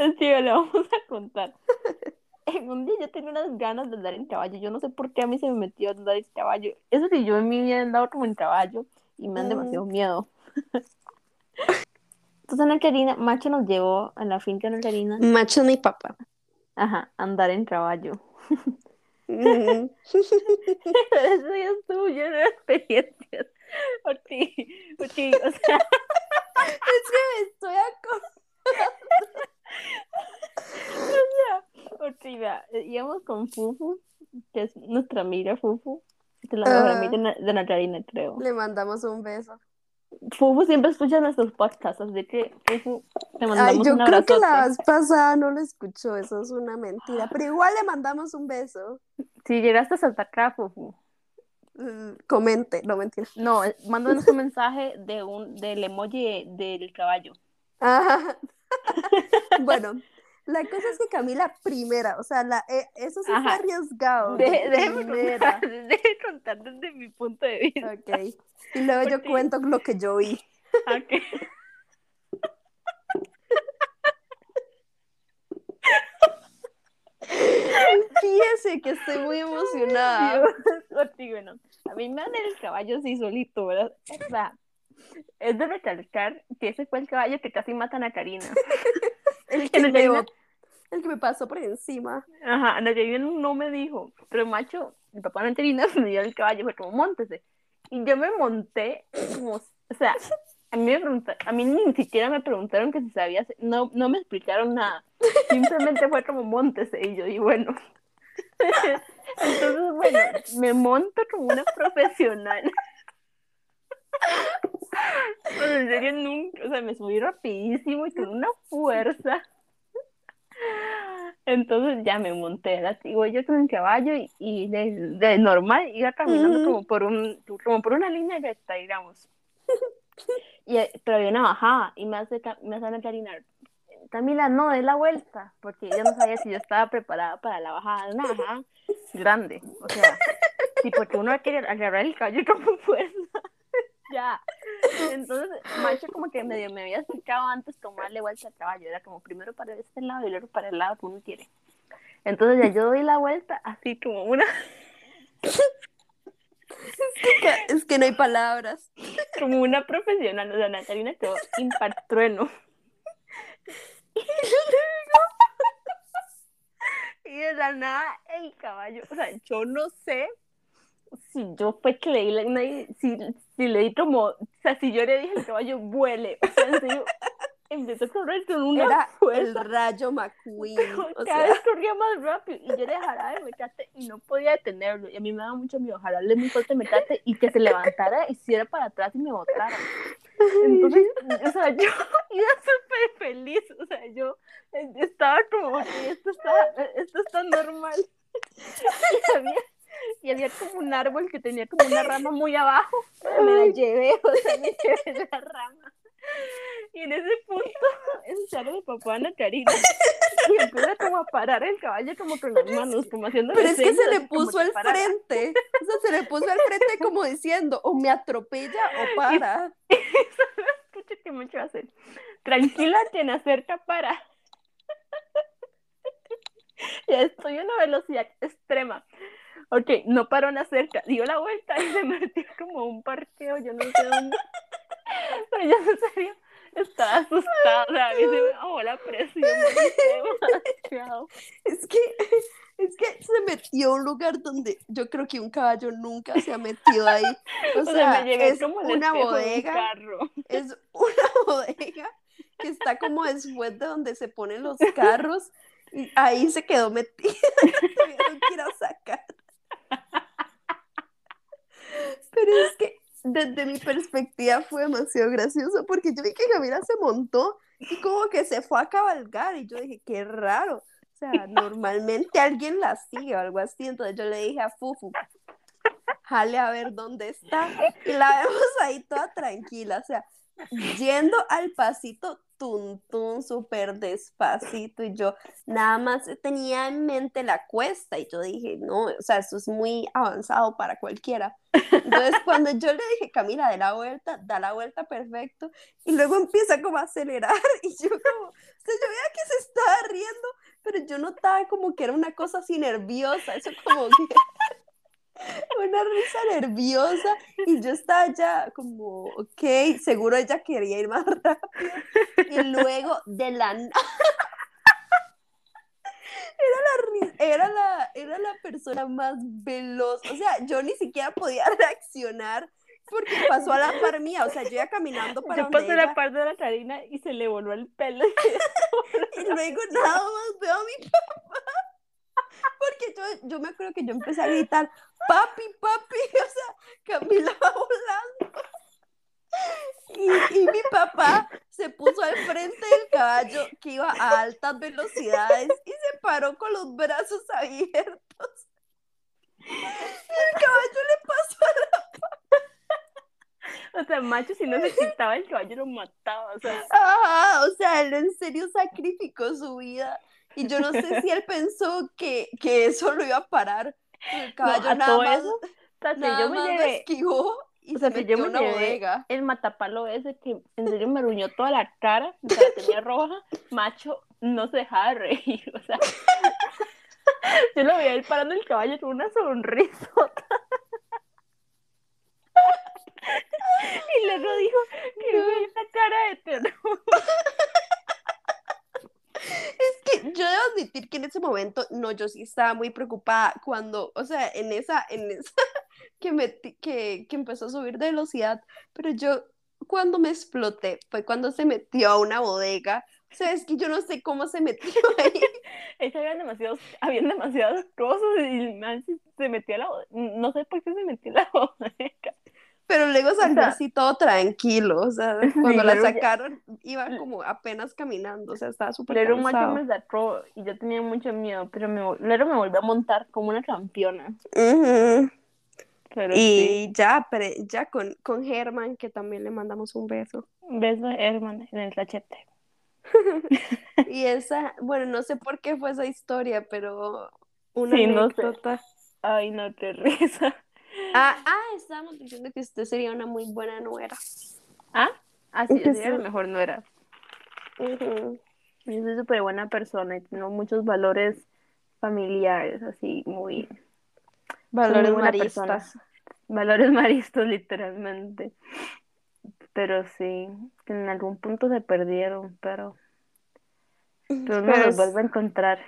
Sí, le vamos a contar. un día yo tenía unas ganas de andar en caballo. Yo no sé por qué a mí se me metió a andar en caballo. Eso sí, yo en mi vida he andado como en caballo y me dan demasiado miedo. Entonces Ana Karina, Macho nos llevó a la finca Ana Karina. Macho mi papá. Ajá, andar en caballo. Eso ya estuvo lleno de experiencias. Orti, Orti, o sea. es que me estoy acordando. O sea, Orti, íbamos con Fufu, que es nuestra amiga Fufu, que es la mejor amiga de Ana Karina, creo. Le mandamos un beso. Fufu siempre escucha nuestros podcasts, así que Fufu, te mandamos Ay, yo un creo que la vez pasada no lo escuchó, eso es una mentira, pero igual le mandamos un beso. Si llegaste hasta acá, Fufu, Mm, Comente, no mentira. no, eh, mándanos un mensaje de un, del emoji del caballo. Ajá. bueno, la cosa es que Camila primera, o sea, la, eh, eso sí fue arriesgado. De- déjeme, contar, déjeme contar desde mi punto de vista. Ok. Y luego yo cuento lo que yo vi. Ok. Fíjese que estoy muy emocionada. Dios, Orti, bueno, a mí me dan el caballo así solito, ¿verdad? O sea, es de recalcar que ese fue el caballo que casi matan a Karina. El Que me, el que me pasó por encima. Ajá, Ana Karina no me dijo, pero macho, el papá de Ana Karina me dio el caballo, fue como, montese. Y yo me monté, como, o sea, a mí, me a mí ni siquiera me preguntaron que si sabía, hacer- no, no me explicaron nada, simplemente fue como, montese, y yo, y bueno. Entonces, bueno, me monto como una profesional. Pero en serio, nunca, o sea, me subí rapidísimo y con una fuerza. Entonces ya me monté, ¿verdad? Digo, yo con el caballo y, y de, de normal iba caminando Ujú. como por un, como por una línea recta, digamos. Y, eh, pero había una bajada y me hace, me hace Karina, Camila, no, de la vuelta, porque ella no sabía si yo estaba preparada para la bajada, una bajada grande, o sea, sí, porque uno quiere agarrar el caballo con fuerza, ya. Entonces, Macho como que medio me había explicado antes cómo darle vuelta al caballo, era como primero para este lado y luego para el lado que uno quiere. Entonces ya yo doy la vuelta así como una, Es que no hay palabras. como una profesional, o sea, Natalina quedó impactrueno. Y de la nada el caballo, o sea, yo no sé si yo fue que le di, la- si, si le di como, o sea, si yo le dije al caballo vuele, o sea, en serio, empezó a correr con una Era el fuerza. rayo McQueen. O cada sea, vez corría más rápido y yo le jalaba el mecate y no podía detenerlo. Y a mí me daba mucho miedo jalarle muy fuerte el mecate y que se levantara y hiciera para atrás y me botara. Entonces, o sea, yo iba súper feliz. O sea, yo eh, estaba como, "Ok, esto está, esto está normal. Y y había como un árbol que tenía como una rama muy abajo. Me la llevé, o sea, me llevé la rama. Y en ese punto, sale mi papá Ana Karina. Y empieza como a parar el caballo como con las manos, como haciendo pero es que se le puso que al frente. O sea, se le puso al frente como diciendo, o me atropella o para. Escucha que mucho hacer. Tranquila, quien acerca para. Ya estoy a una velocidad extrema. Ok, no paró la cerca, dio la vuelta y se metió como un parqueo, yo no sé dónde. Pero yo en serio estaba asustada, o sea, a mí se me bajó la presión demasiado. Es que, es que se metió a un lugar donde yo creo que un caballo nunca se ha metido ahí. O O sea, me es como una un bodega, carro. es una bodega que está como después de donde se ponen los carros y ahí se quedó metida. Tuvieron que ir a sacar. Pero es que desde mi perspectiva fue demasiado gracioso porque yo vi que Camila se montó y como que se fue a cabalgar y yo dije, qué raro. O sea, normalmente alguien la sigue o algo así. Entonces yo le dije a Fufu, jale a ver dónde está. Y la vemos ahí toda tranquila, o sea, yendo al pasito tun tun súper despacito y yo nada más tenía en mente la cuesta y yo dije, no, o sea, eso es muy avanzado para cualquiera. Entonces cuando yo le dije, Camila, de la vuelta, da la vuelta perfecto y luego empieza como a acelerar y yo como, o sea, yo veía que se estaba yo notaba como que era una cosa así nerviosa, eso como que una risa nerviosa y yo estaba ya como, ok, seguro ella quería ir más rápido y luego de la era la, era la, era la persona más veloz, o sea, yo ni siquiera podía reaccionar porque pasó a la par mía, o sea, yo iba caminando para Yo pasé la par de la Karina y se le voló el pelo. y luego nada más veo a mi papá. Porque yo, yo me acuerdo que yo empecé a gritar, papi, papi, o sea, Camila va volando. Y, y, mi papá se puso al frente del caballo que iba a altas velocidades y se paró con los brazos abiertos. Y el caballo le pasó a la o sea, macho, si no se quitaba el caballo lo mataba, o sea. Ajá, o sea, él en serio sacrificó su vida. Y yo no sé si él pensó que, que eso lo iba a parar. El caballo nada más, eso, nada yo me más llevé, esquivó y o sea, se metió yo me una bodega. El matapalo ese que en serio me ruñó toda la cara, o sea, la tenía roja, macho, no se dejaba de reír, o sea. yo lo veía él parando el caballo con una sonrisa. Y luego dijo que no. esa cara de terror. Es que yo debo admitir que en ese momento, no, yo sí estaba muy preocupada cuando, o sea, en esa, en esa, que, me, que, que empezó a subir de velocidad, pero yo cuando me exploté fue cuando se metió a una bodega. O sea, es que yo no sé cómo se metió ahí. habían demasiados, habían demasiados cosas y se metió a la bodega. No sé por qué se metió a la bodega. Pero luego salió así todo tranquilo, o sea, cuando la sacaron iba como apenas caminando, o sea, estaba súper Lero macho me sacó y yo tenía mucho miedo, pero me, Lero me volvió a montar como una campeona. y ya, pero ya con, con Germán, que también le mandamos un beso. Un beso a Germán en el cachete. y esa, bueno, no sé por qué fue esa historia, pero una sí, anécdota. No sé. Ay, no te risa. Ah, ah, estábamos diciendo que usted sería una muy buena nuera. ¿Ah? Ah, sí, sería la mejor nuera. Yo soy súper buena persona y tengo muchos valores familiares, así, muy... Valores maristas. Valores maristas, literalmente. Pero sí, en algún punto se perdieron, pero... Pero no los vuelvo a encontrar.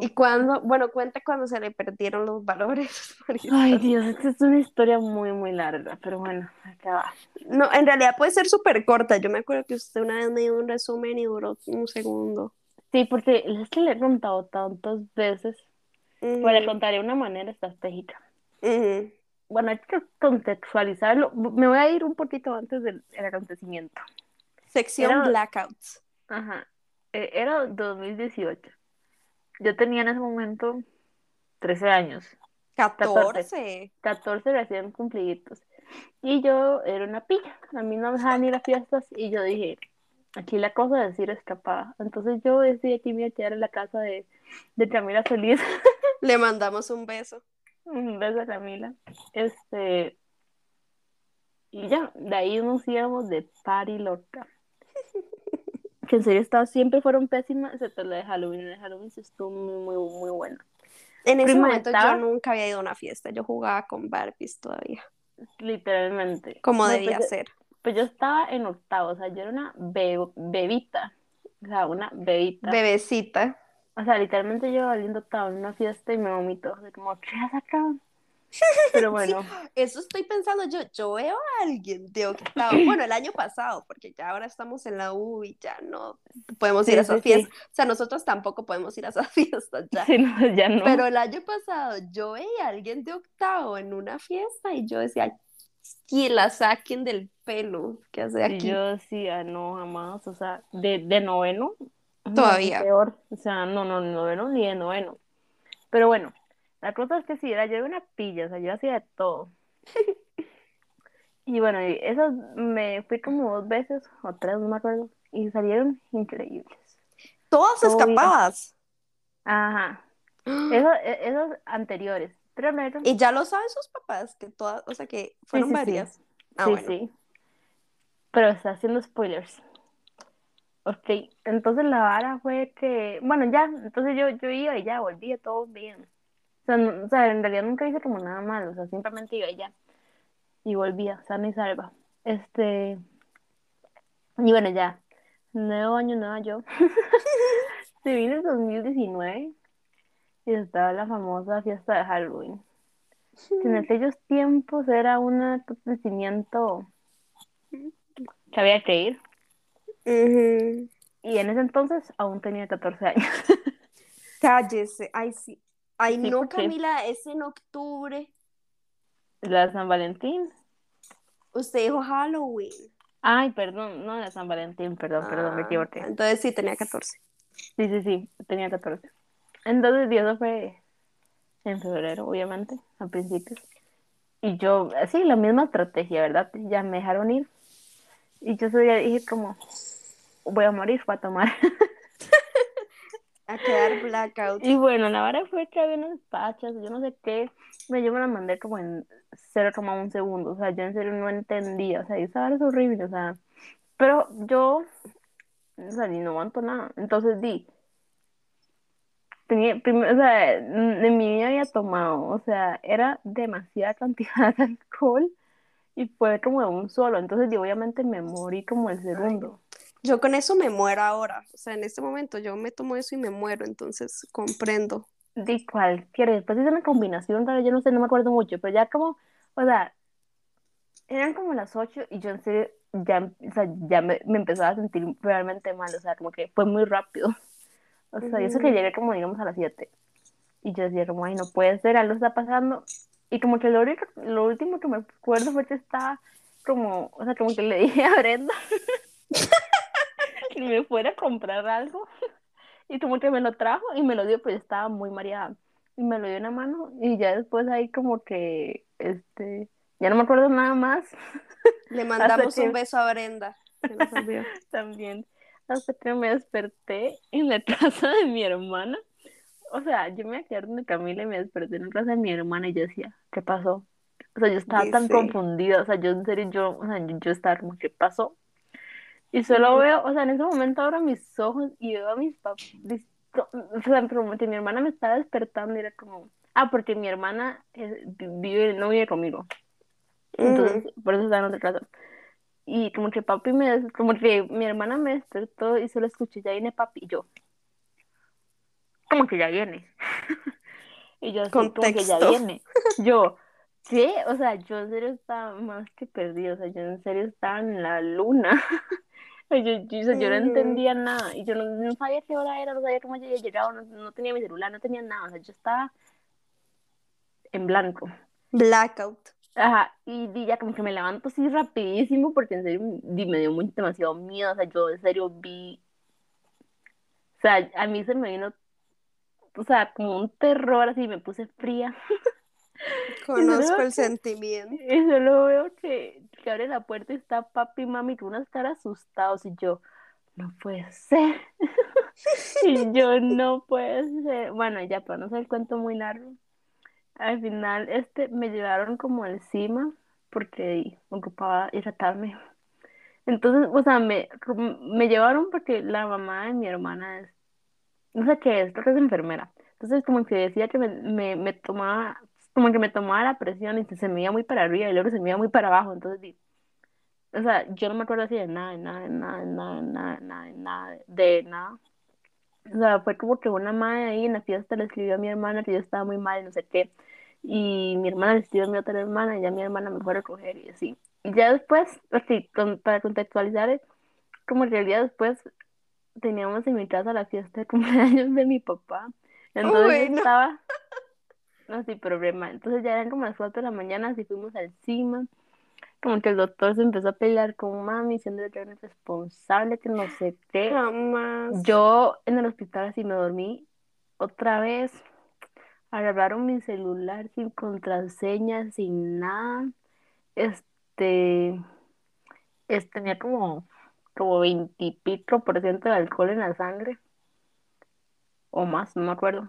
¿Y cuando, bueno, cuenta cuando se le perdieron los valores? Ay, Dios, esta es una historia muy, muy larga, pero bueno, acá No, en realidad puede ser súper corta. Yo me acuerdo que usted una vez me dio un resumen y duró un segundo. Sí, porque es que le he contado tantas veces. Pues le contaré de una manera estratégica. Bueno, hay que contextualizarlo. Me voy a ir un poquito antes del acontecimiento. Sección Blackouts. Ajá. E, era 2018. Yo tenía en ese momento 13 años. 14. 14, recién cumpliditos. Y yo era una pilla. A mí no me dejaban ir a fiestas. Y yo dije, aquí la cosa es ir escapada. Entonces yo decidí que me iba a quedar en la casa de, de Camila Solís. Le mandamos un beso. Un beso a Camila. Este. Y ya, de ahí nos íbamos de party loca que en serio estaba, siempre fueron pésimas, excepto la de Halloween. La de Halloween sí estuvo muy, muy, muy buena. En ese momento yo nunca había ido a una fiesta, yo jugaba con Barbies todavía. Literalmente. Como debía pues ser. Pues yo estaba en octavo, o sea, yo era una bebita. O sea, una bebita. Bebecita. O sea, literalmente yo valiendo octavo en una fiesta y me vomito. O como, ¿qué has sacado? Pero bueno. eso estoy pensando yo. Yo veo a alguien de octavo, bueno, el año pasado, porque ya ahora estamos en la U y ya no podemos ir a esas fiestas. O sea, nosotros tampoco podemos ir a esas fiestas ya. ya no. Pero el año pasado yo veía a alguien de octavo en una fiesta y yo decía, que la saquen del pelo que hace aquí. yo decía, no, jamás. O sea, de, de noveno. Todavía. peor. O sea, no, no, noveno ni de noveno. Pero bueno, la cosa es que sí, era yo era una pilla, o sea, yo hacía de todo. y bueno, eso me fui como dos veces o tres, no me acuerdo, y salieron increíbles. ¿Todas escapadas? Ajá. Esos, e, esos anteriores. Pero ¿Y ya lo saben sus papás? Que todas, o sea, que fueron varias. Sí, sí. Ah, sí, Pero está haciendo spoilers. Ok, entonces la vara fue que, bueno, ya, entonces yo, yo iba y ya volvía todo bien. O sea, no- o sea, en realidad nunca hice como nada malo, o sea, simplemente iba y ya. Y volvía, sana y salva. Este, y bueno, ya, nuevo año, nueva yo. Se vino el 2019 y estaba la famosa fiesta de Halloween. Que en aquellos tiempos era un acontecimiento que había que ir. Y en ese entonces aún tenía 14 años. Cállese. Ay, sí. Ay, Sí, no, Camila, es en octubre. La San Valentín. Usted dijo Halloween. Ay, perdón, no, de San Valentín, perdón, perdón, me Ah, equivoqué. Entonces sí, tenía 14. Sí, sí, sí, tenía 14. Entonces, eso fue en febrero, obviamente, al principio. Y yo, sí, la misma estrategia, ¿verdad? Ya me dejaron ir. Y yo ese día dije como, voy a morir, voy a tomar. A quedar blackout. Y bueno, la vara fue que había unas pachas, yo no sé qué, me yo me la mandé como en 0,1 segundo, o sea, yo en serio no entendía, o sea, esa vara es horrible, o sea, pero yo, o sea, ni no aguanto nada, entonces di, tenía, primero, o sea, en mi vida había tomado, o sea, era demasiada cantidad de alcohol y fue como de un solo, entonces di, obviamente me morí como el segundo. Yo con eso me muero ahora. O sea, en este momento yo me tomo eso y me muero. Entonces comprendo. de cualquiera. Después hice una combinación, yo no sé, no me acuerdo mucho, pero ya como, o sea, eran como las 8 y yo en serio ya, o sea, ya me, me empezaba a sentir realmente mal, o sea, como que fue muy rápido. O sea, y eso que llegué como, digamos, a las 7. Y yo decía como, ay, no puede ser, algo está pasando. Y como que lo, único- lo último que me acuerdo fue que estaba como, o sea, como que le dije a Brenda que me fuera a comprar algo. Y como que me lo trajo y me lo dio, yo estaba muy mareada. Y me lo dio en la mano y ya después ahí como que, este, ya no me acuerdo nada más Le mandamos que- un beso a Brenda. Se nos olvidó. también. Hasta que me desperté en la casa de mi hermana. O sea, yo me quedar donde Camila y me desperté en la casa de mi hermana y yo decía, ¿qué pasó? O sea, yo estaba tan confundida, o sea, yo en serio, yo, o sea, yo, yo estaba como, ¿qué pasó? Y solo veo, o sea, en ese momento abro mis ojos y veo a mis papás, o sea, como que mi hermana me estaba despertando y era como, ah, porque mi hermana eh, vive, no vive conmigo, entonces por eso estaba en otra casa. Y como que papi me, como que mi hermana me despertó y solo escuché, ya viene papi, y yo, como que ya viene. Y yo así, como que ya viene. Yo, ¿qué? O sea, yo en serio estaba más que perdida, o sea, yo en serio estaba en la luna. Yo, yo, o sea, yo no entendía nada y yo no, no sabía qué hora era, no sabía cómo yo había llegado, no, no tenía mi celular, no tenía nada, o sea, yo estaba en blanco. Blackout. Ajá, y, y ya como que me levanto así rapidísimo porque en serio me dio muy, demasiado miedo, o sea, yo en serio vi, o sea, a mí se me vino, o sea, como un terror así, me puse fría Conozco el sentimiento. y solo veo que, que abre la puerta y está papi y mami con unas caras asustados y yo, no puede ser, y yo, no puede ser, bueno, ya para no hacer el cuento muy largo, al final este me llevaron como encima porque ocupaba hidratarme. Entonces, o sea, me, me llevaron porque la mamá de mi hermana es, no sé qué es, creo que es enfermera. Entonces, como que decía que me, me, me tomaba, como que me tomaba la presión y se, me iba muy para arriba y luego se me iba muy para abajo. Entonces, o sea, yo no me acuerdo así de nada, de nada, de nada, de nada, de nada, de nada, de nada, de nada. O sea, fue como que una madre ahí en la fiesta le escribió a mi hermana que yo estaba muy mal, no sé qué. Y mi hermana le escribió a mi otra hermana y ya mi hermana me fue a recoger y así. Y ya después, así, con- para contextualizar, como que el día después teníamos en mi casa la fiesta de cumpleaños de mi papá. Entonces Uy, yo no. estaba, no, sí, problema. Entonces ya eran como las 4 de la mañana, así fuimos al cima. Como que el doctor se empezó a pelear con mami, diciéndole que era una irresponsable, que no sé qué. Jamás. Yo en el hospital así me dormí otra vez. Agarraron mi celular sin contraseña, sin nada. Este, es- tenía como, como veintipico por ciento de alcohol en la sangre. O más, no me acuerdo.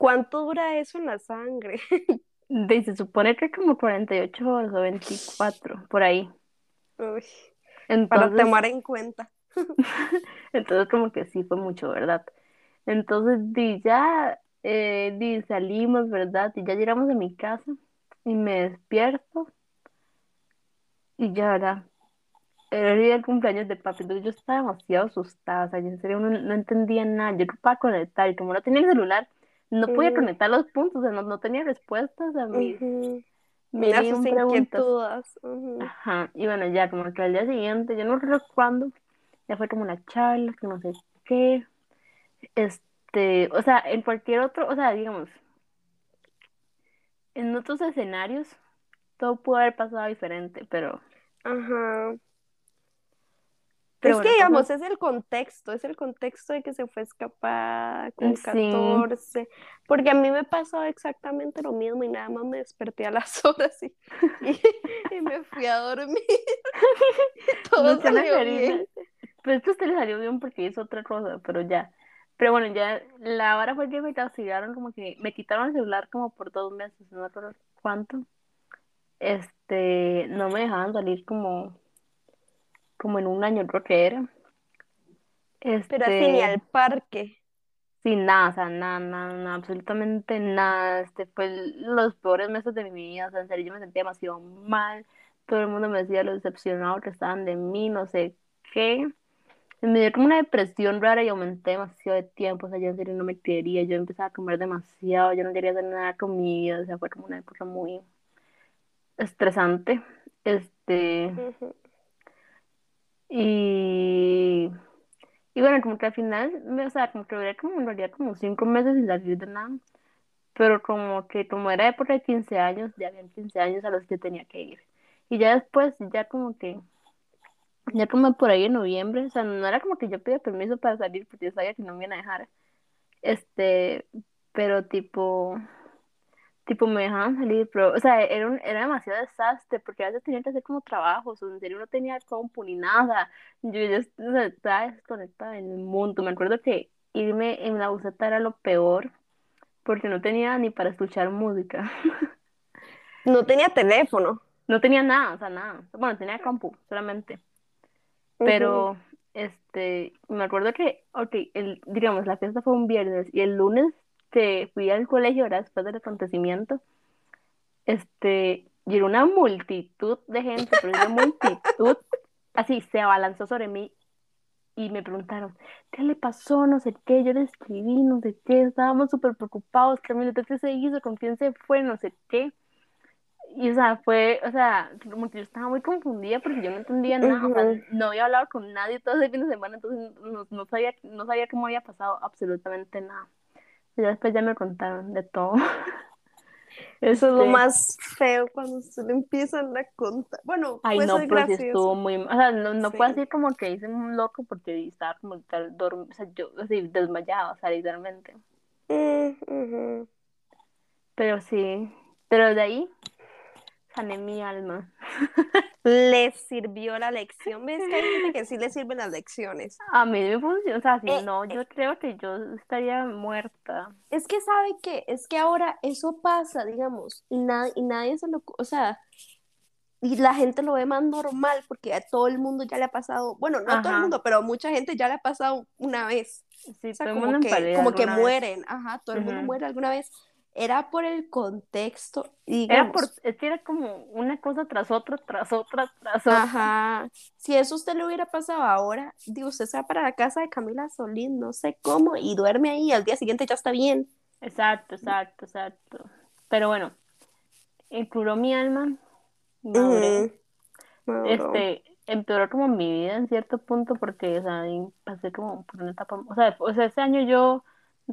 ¿Cuánto dura eso en la sangre? De, se supone que como 48 horas o 24, por ahí. Uy, para tomar en cuenta. Entonces como que sí fue mucho, ¿verdad? Entonces di, ya eh, di, salimos, ¿verdad? Y ya llegamos a mi casa y me despierto y ya, ¿verdad? Era el día del cumpleaños de papi, entonces yo estaba demasiado asustada, o sea, yo en serio no, no entendía nada, yo no podía conectar y como no tenía el celular, no podía conectar los puntos, o sea, no, no tenía respuestas a mis A sus un preguntas. Ajá, y bueno, ya como que al día siguiente, yo no recuerdo cuándo, ya fue como una charla, que no sé qué, este, o sea, en cualquier otro, o sea, digamos, en otros escenarios, todo pudo haber pasado diferente, pero, Ajá. Pero Es que, digamos, es el contexto, es el contexto de que se fue escapada con sí, 14, porque a mí me pasó exactamente lo mismo y nada más me desperté a las horas y, y, y me fui a dormir, todo Luciana salió bien. pues esto usted le salió bien porque hizo otra cosa, pero ya, pero bueno, ya, la hora fue que me castigaron como que, me quitaron el celular como por dos meses, no me acuerdo cuánto, este, no me dejaban salir como, como en un año creo que era, Pero así ni este, al parque. Sin nada, o sea, nada, nada, nada, absolutamente nada. Este fue los peores meses de mi vida. O sea, en serio, yo me sentía demasiado mal. Todo el mundo me decía lo decepcionado que estaban de mí, no sé qué. Me dio como una depresión rara y aumenté demasiado de tiempo. O sea, yo en serio no me quería. Yo empezaba a comer demasiado. Yo no quería hacer nada con mi vida. O sea, fue como una época muy estresante. Este. Y, y bueno, como que al final, o sea, como que duré como como cinco meses sin salir de nada. pero como que como era época de 15 años, ya habían 15 años a los que tenía que ir. Y ya después, ya como que, ya como por ahí en noviembre, o sea, no era como que yo pedía permiso para salir porque yo sabía que no me iban a dejar, este, pero tipo, tipo me dejaban salir, pero, o sea, era, un- era demasiado desastre porque a veces tenía que hacer como trabajos, o en serio no tenía compu ni nada, yo ya est- o sea, estaba desconectada en el mundo, me acuerdo que irme en la buseta era lo peor porque no tenía ni para escuchar música. No tenía teléfono. No tenía nada, o sea, nada. Bueno, tenía compu solamente. Pero, este, me acuerdo que, ok, el, digamos, la fiesta fue un viernes y el lunes que fui al colegio, ¿verdad? Después del acontecimiento, este, llegó una multitud de gente, pero una multitud, así, se abalanzó sobre mí y me preguntaron, ¿qué le pasó? No sé qué, yo le escribí, no sé qué, estábamos súper preocupados, Camilo, ¿qué se hizo? ¿Con quién se fue? No sé qué. Y, o sea, fue, o sea, yo estaba muy confundida porque yo no entendía nada, o sea, Ujú. no había hablado con nadie todo ese fin de semana, entonces no, no sabía, no sabía cómo había pasado absolutamente nada. Y ya después ya me contaron de todo. Eso es lo más feo cuando se le empiezan a contar. Bueno, ay puede no, ser pero sí estuvo muy, o sea, no, no puedo Sí. decir como que hice un loco porque estaba como tal, dorm- o sea, yo así desmayada, o sea, literalmente. Mm. Pero sí, pero de ahí sané mi alma. Le sirvió la lección. ¿Ves que hay gente que sí le sirven las lecciones? A mí me funciona, o sea, si Eh, no, eh, yo creo que yo estaría muerta. es que sabe que, es que ahora eso pasa, digamos, y, na- y nadie se lo, o sea, y la gente lo ve más normal porque a todo el mundo ya le ha pasado, bueno, no a todo el Ajá, mundo, pero a mucha gente ya le ha pasado una vez. sí, O sea, todo mundo como en que, como que vez. mueren, ajá, todo el mundo Ujú. muere alguna vez. Era por el contexto, y Era por, digamos, es que era como una cosa tras otra, tras otra, tras otra. ajá, si eso a usted le hubiera pasado ahora, digo, usted se va para la casa de Camila Solís, no sé cómo, y duerme ahí, y al día siguiente ya está bien. Exacto, exacto, exacto. Pero bueno, curó mi alma, maduré. Maduro. Este, empeoró como mi vida en cierto punto porque, o sea, pasé como por una etapa, o sea, o sea, ese año yo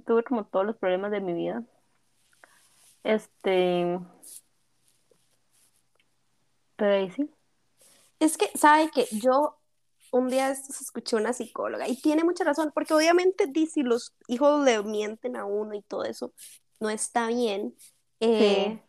tuve como todos los problemas de mi vida. Este, pero ahí sí. Es que, ¿sabe que Yo un día escuché una psicóloga y tiene mucha razón, porque obviamente si los hijos le mienten a uno y todo eso, no está bien. Sí, Eh,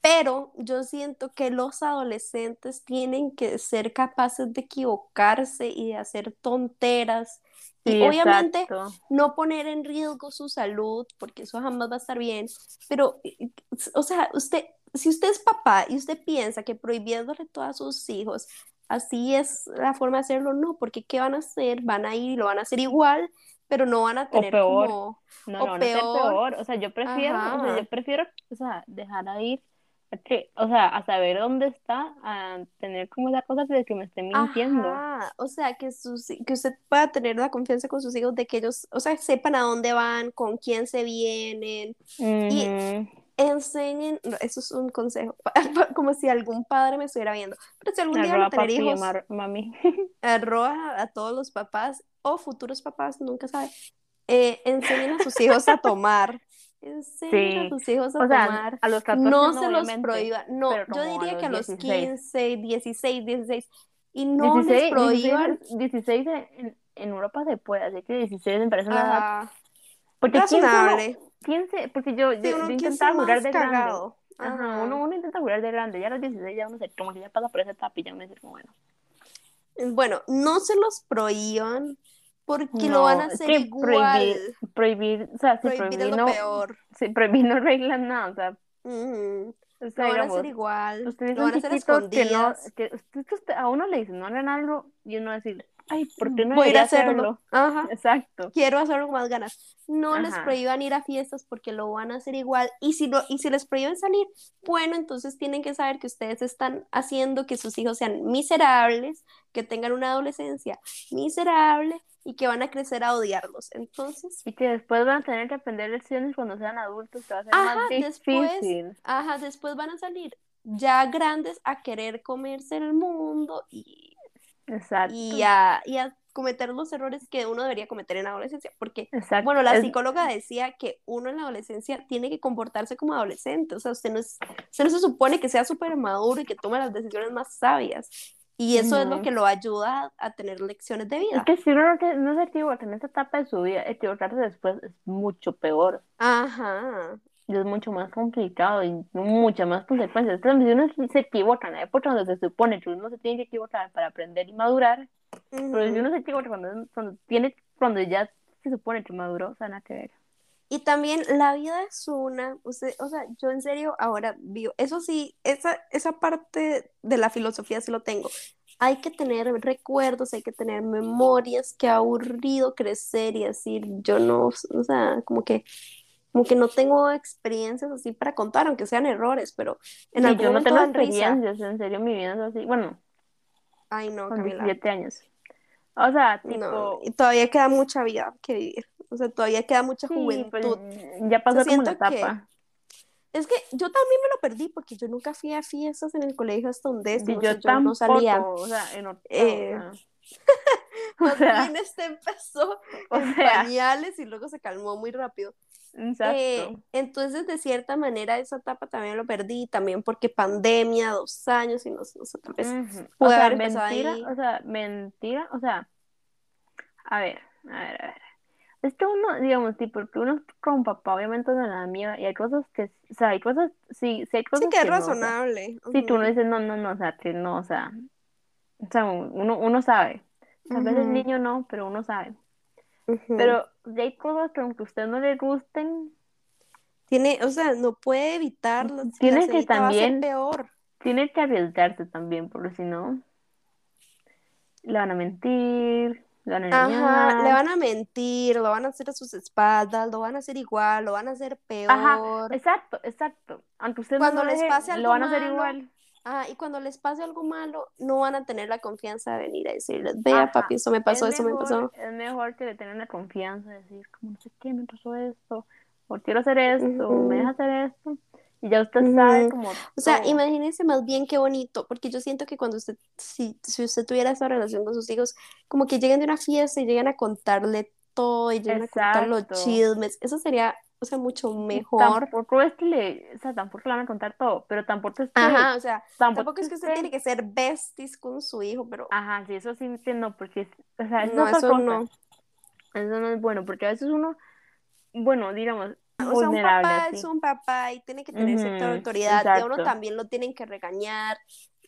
pero yo siento que los adolescentes tienen que ser capaces de equivocarse y de hacer tonteras y obviamente exacto. no poner en riesgo su salud, porque eso jamás va a estar bien, pero, eh, o sea, usted, si usted es papá y usted piensa que prohibiéndole todo a sus hijos así es la forma de hacerlo, no, porque ¿qué van a hacer? Van a ir y lo van a hacer igual, pero no van a tener peor. como... No, o no, no peor. peor. O sea, yo prefiero, o sea, yo prefiero, o sea, dejar a ir, que, o sea, a saber dónde está, a tener como esa cosa de que me esté mintiendo. Ajá, o sea, que, sus, que usted pueda tener la confianza con sus hijos de que ellos, o sea, sepan a dónde van, con quién se vienen, Ujú. enseñen, no, eso es un consejo, como si algún padre me estuviera viendo, pero si algún día Arroba a tener hijos, mar- mami. arroja a todos los papás o futuros papás, nunca sabe, eh, enseñen a sus hijos a tomar, enseñen a Sí. sus hijos a O sea, tomar, a los 14 no no, se los prohíban, no, yo a diría los que a los 16. 15, 16, 16, y no les 16, prohíban 16, 16 en, en Europa se puede, así que 16 me parece una edad. Ajá. Porque 15, uno- razonable. 15, porque yo, Sí, yo, uno yo intentaba jurar de grande. cagado. Ajá, Ajá. uno, uno intenta jurar de grande, ya a los 16 ya uno se, como que ya pasa por esa etapa y ya me dice bueno. Bueno, no se los prohíban porque lo No, van a hacer que igual. prohibir, prohibir, o sea, si Prohibir prohibir, es lo no, peor. si prohibir no arregla nada, o sea, o Lo van a hacer igual. ustedes Lo van a hacer que no, escondidas. que usted- usted- a uno le dicen no hagan algo y uno decir, ay, ¿por qué no Voy a ir a hacerlo. Ajá. Exacto. Quiero hacerlo con más ganas. No les prohíban ir a fiestas porque lo van a hacer igual. Y si, lo, y si les prohíben salir, bueno, entonces tienen que saber que ustedes están haciendo que sus hijos sean miserables, que tengan una adolescencia miserable y que van a crecer a odiarlos. Entonces, Y que después van a tener que aprender lecciones cuando sean adultos, que va a ser Ajá, más después- difícil. ajá, después van a salir ya grandes a querer comerse el mundo y, Exacto. y, a, y a cometer los errores que uno debería cometer en la adolescencia. Porque, Exacto. bueno, la psicóloga decía que uno en la adolescencia tiene que comportarse como adolescente. O sea, usted no, es, usted no se supone que sea súper maduro y que tome las decisiones más sabias. Y eso es lo que lo ayuda a tener lecciones de Es vida. que si uno no, se equivoca en esta etapa de su vida, equivocarse después es mucho peor. Ajá. Y es mucho más complicado y muchas más consecuencias. Entonces, si uno se equivoca en la época donde se supone que uno se tiene que equivocar para aprender y madurar, pero si uno se equivoca cuando, cuando, tiene, cuando ya se supone que maduró, o sea, nada que ver. Y también la vida es una, usted, o sea, yo en serio ahora vivo, eso sí, esa, esa parte de la filosofía sí lo tengo. Hay que tener recuerdos, hay que tener memorias, qué aburrido crecer y decir, yo no, o sea, como que, como que no tengo experiencias así para contar, aunque sean errores, pero en Sí, algún yo no tengo dan risa. experiencias, en serio, mi vida es así. Bueno, Ay, no, con Camila, 17 años. O sea, tipo, no, y todavía queda mucha vida que vivir, o sea, todavía queda mucha sí, pues juventud. ya pasó O sea, como la que- etapa. Es que yo también me lo perdí porque yo nunca fui a fiestas en el colegio hasta un Y décimo, o yo tampoco, no salía. o sea, en octavo, Eh, o sea, o este empezó o en sea, pañales y luego se calmó muy rápido. exacto. Eh, entonces, de cierta manera, esa etapa también lo perdí, también porque pandemia, dos años y no sé, no sé, tal vez. O sea, mentira, ahí. o sea, mentira, o sea, a ver, a ver, a ver. Es que uno, digamos, tipo, porque uno con papá obviamente no la amiga y hay cosas que, o sea, hay cosas, sí, sí hay cosas Sí, que es no, o sea, razonable. si tú no dices no, no, no, o sea, que no, o sea, o sea, uno, uno sabe, tal vez el niño no, pero uno sabe, pero hay cosas que aunque a usted no le gusten, Tiene, o sea, no puede evitarlo. Tiene que también- peor. tiene que arriesgarse también, porque si no, le van a mentir, le van a Ajá, le van a mentir, lo van a hacer a sus espaldas, lo van a hacer igual, lo van a hacer Ajá, peor. Exacto, exacto. Aunque usted no Cuando lo les deje, pase lo algo van a hacer malo, igual. Ah, y cuando les pase algo malo, no van a tener la confianza de venir a decirles, vea, Ajá, papi, eso me pasó, es eso me pasó. es mejor que le tengan la confianza de decir, como no sé qué, me pasó esto, o quiero hacer esto, o me deja hacer esto, y ya usted sabe Ujú. como O sea, imagínense más bien qué bonito, porque yo siento que cuando usted, si, si usted tuviera esa relación con sus hijos, como que lleguen de una fiesta y llegan a contarle todo y llegan a contar los chismes, eso sería, o sea, mucho mejor. Tampoco es que le, o sea, tampoco le van a contar todo, pero tampoco es que, Ajá, o sea, tampoco tampoco es que usted tiene que ser besties con su hijo, pero Ajá, sí, eso sí no, porque, o sea, es no, eso cosa. no. Eso no es bueno, porque a veces uno, bueno, digamos, O sea, un papá así. es un papá y tiene que tener cierta Ujú, autoridad y a uno exacto. también lo tienen que regañar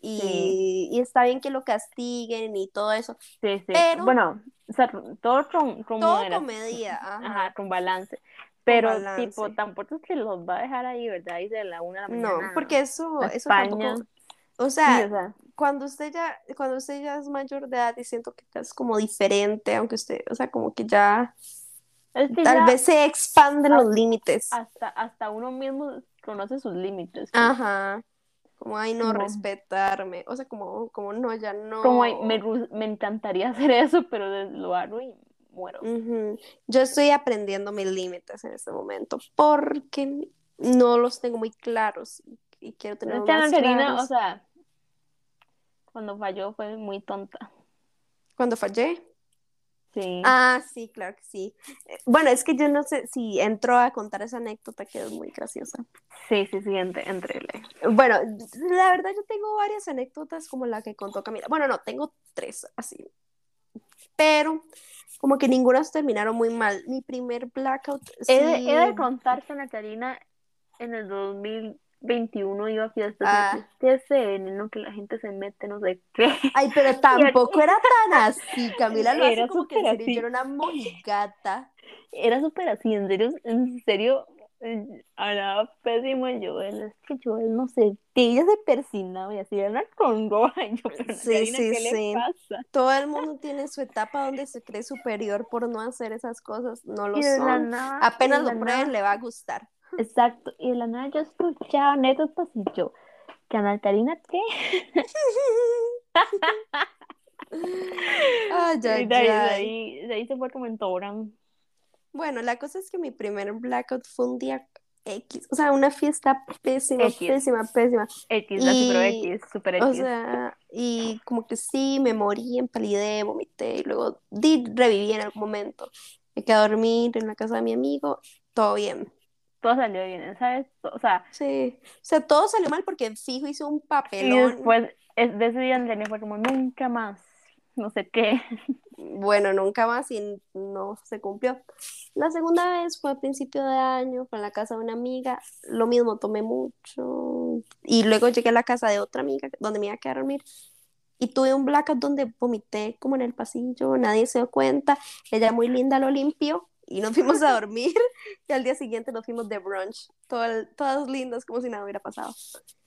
y, Sí. y está bien que lo castiguen y todo eso. Sí, sí. Pero- Bueno, o sea, todo con, con Todo con medida, ajá. Ajá, con balance. Pero, balance. tipo, tampoco es que los va a dejar ahí, ¿verdad? Y de la una de la No, mañana porque eso, a eso España. tampoco, O Sí, sea, o sea, cuando usted ya, cuando usted ya es mayor de edad y siento que ya es como diferente, aunque usted, o sea, como que ya es que tal vez se expanden los límites. hasta, hasta uno mismo conoce sus límites. Ajá. Como, ay, no, respetarme. O sea, como, como, no, ya no. Como ay, me, me encantaría hacer eso, pero lo hago y muero. Ujú. Yo estoy aprendiendo mis límites en este momento porque no los tengo muy claros y, y quiero tener Esta más Angelina, claros. o sea, cuando falló fue muy tonta. Cuando fallé. Sí. Ah, sí, claro que sí. Eh, Bueno, es que yo no sé si entro a contar esa anécdota que es muy graciosa. Sí, sí, sí, entre, entrele. Bueno, la verdad yo tengo varias anécdotas como la que contó Camila. Bueno, no, tengo tres así. Pero como que ninguna terminaron muy mal. Mi primer blackout He de, he de contar que Ana Karina en el 2021 iba a fiestas Ah. y ese veneno que la gente se mete, no sé qué. Ay, pero tampoco era tan así. Camila lo hace Era como que en serio yo era una mojigata. Era súper así, en serio, en serio, eh, hablaba pésimo el Joel, es que Joel no sé, que ella se persinaba y así era una congoja, y yo, pero Ana Sí, Karina, sí, ¿qué sí. le pasa? Todo el mundo tiene su etapa donde se cree superior por no hacer esas cosas. No lo son. nada, Apenas lo prueben, le va a gustar. Exacto, y de la nada yo escuchaba anécdotas y yo, ¿que Ana Karina qué? Ay, ay, de ahí, de ahí, de ahí se fue como en. Bueno, la cosa es que mi primer blackout fue un día X, o sea, una fiesta pésima, X. pésima, pésima. X, pero Y, X, super O X. sea, y como que sí, me morí, empalidé, vomité, y luego di, reviví en algún momento. Me quedé a dormir en la casa de mi amigo, todo bien. Todo salió bien, ¿sabes? O sea, Sí, o sea, todo salió mal porque fijo hice un y papelón. después es- de ese día Andrea fue como, nunca más, no sé qué. Bueno, nunca más y no se cumplió. La segunda vez fue a principio de año, fue en la casa de una amiga, lo mismo, tomé mucho. Y luego llegué a la casa de otra amiga donde me iba a quedar a dormir. Y tuve un blackout donde vomité como en el pasillo, nadie se dio cuenta. Ella muy linda lo limpió y nos fuimos a dormir. Y al día siguiente nos fuimos de brunch, todo- todas lindas, como si nada hubiera pasado.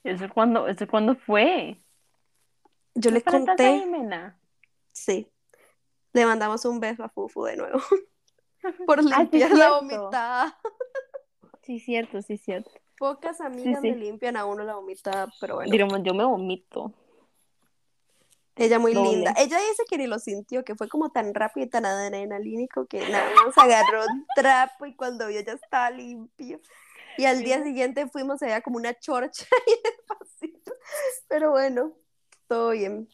¿Eso es cuando, eso es cuando fue? Yo le ¿Para casa de conté, sí, le mandamos un beso a Fufu de nuevo por Ah, sí, limpiar la vomitada. Sí, cierto, sí, cierto. Pocas amigas sí. le limpian a uno la vomitada, pero bueno, Digamos, yo me vomito. Ella muy doble. linda. Ella dice que ni lo sintió, que fue como tan rápido y tan adrenalínico que nada más agarró un trapo y cuando vio ya estaba limpio. Y al día siguiente fuimos allá como una chorcha el pasillo. Pero bueno, todo bien.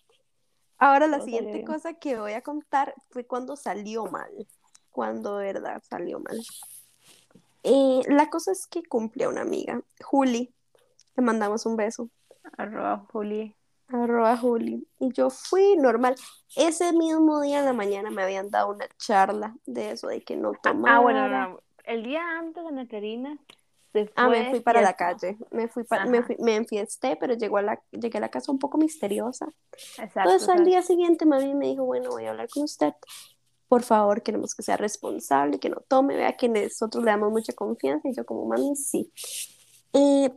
Ahora la Todo siguiente bien. cosa que voy a contar fue cuando salió mal. Cuando de verdad salió mal. Eh, la cosa es que cumple a una amiga, Juli. Le mandamos un beso. Arroba Juli. Arroba Juli. Y yo fui normal. Ese mismo día en la mañana me habían dado una charla de eso, de que no tomara. Ah, bueno, no, no. El día antes, Ana Karina se fue Ah, me fui para la calle. Me fui, me, fui- me enfiesté, pero llegó a la, llegué a la casa un poco misteriosa. Exacto. Entonces al día siguiente mami me dijo, bueno, voy a hablar con usted. Por favor, queremos que sea responsable, que no tome, vea que nosotros le damos mucha confianza. Y yo como, mami, sí. Eh,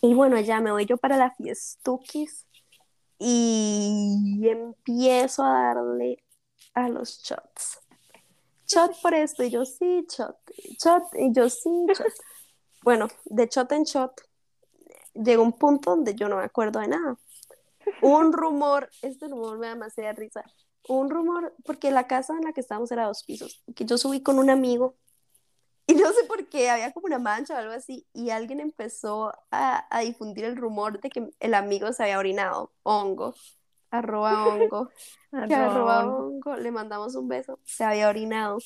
y bueno, ya me voy yo para la fiestuquis y empiezo a darle a los shots. Shot por esto, y yo sí, shot, shot, y yo sí, shot. Bueno, de shot en shot, llegó un punto donde yo no me acuerdo de nada. Un rumor, este rumor me da demasiada risa. Un rumor, porque la casa en la que estábamos era dos pisos, que yo subí con un amigo y no sé por qué, había como una mancha o algo así, y alguien empezó a, a difundir el rumor de que el amigo se había orinado, hongo, arroba hongo, que arroba Arroba. hongo, le mandamos un beso, se había orinado.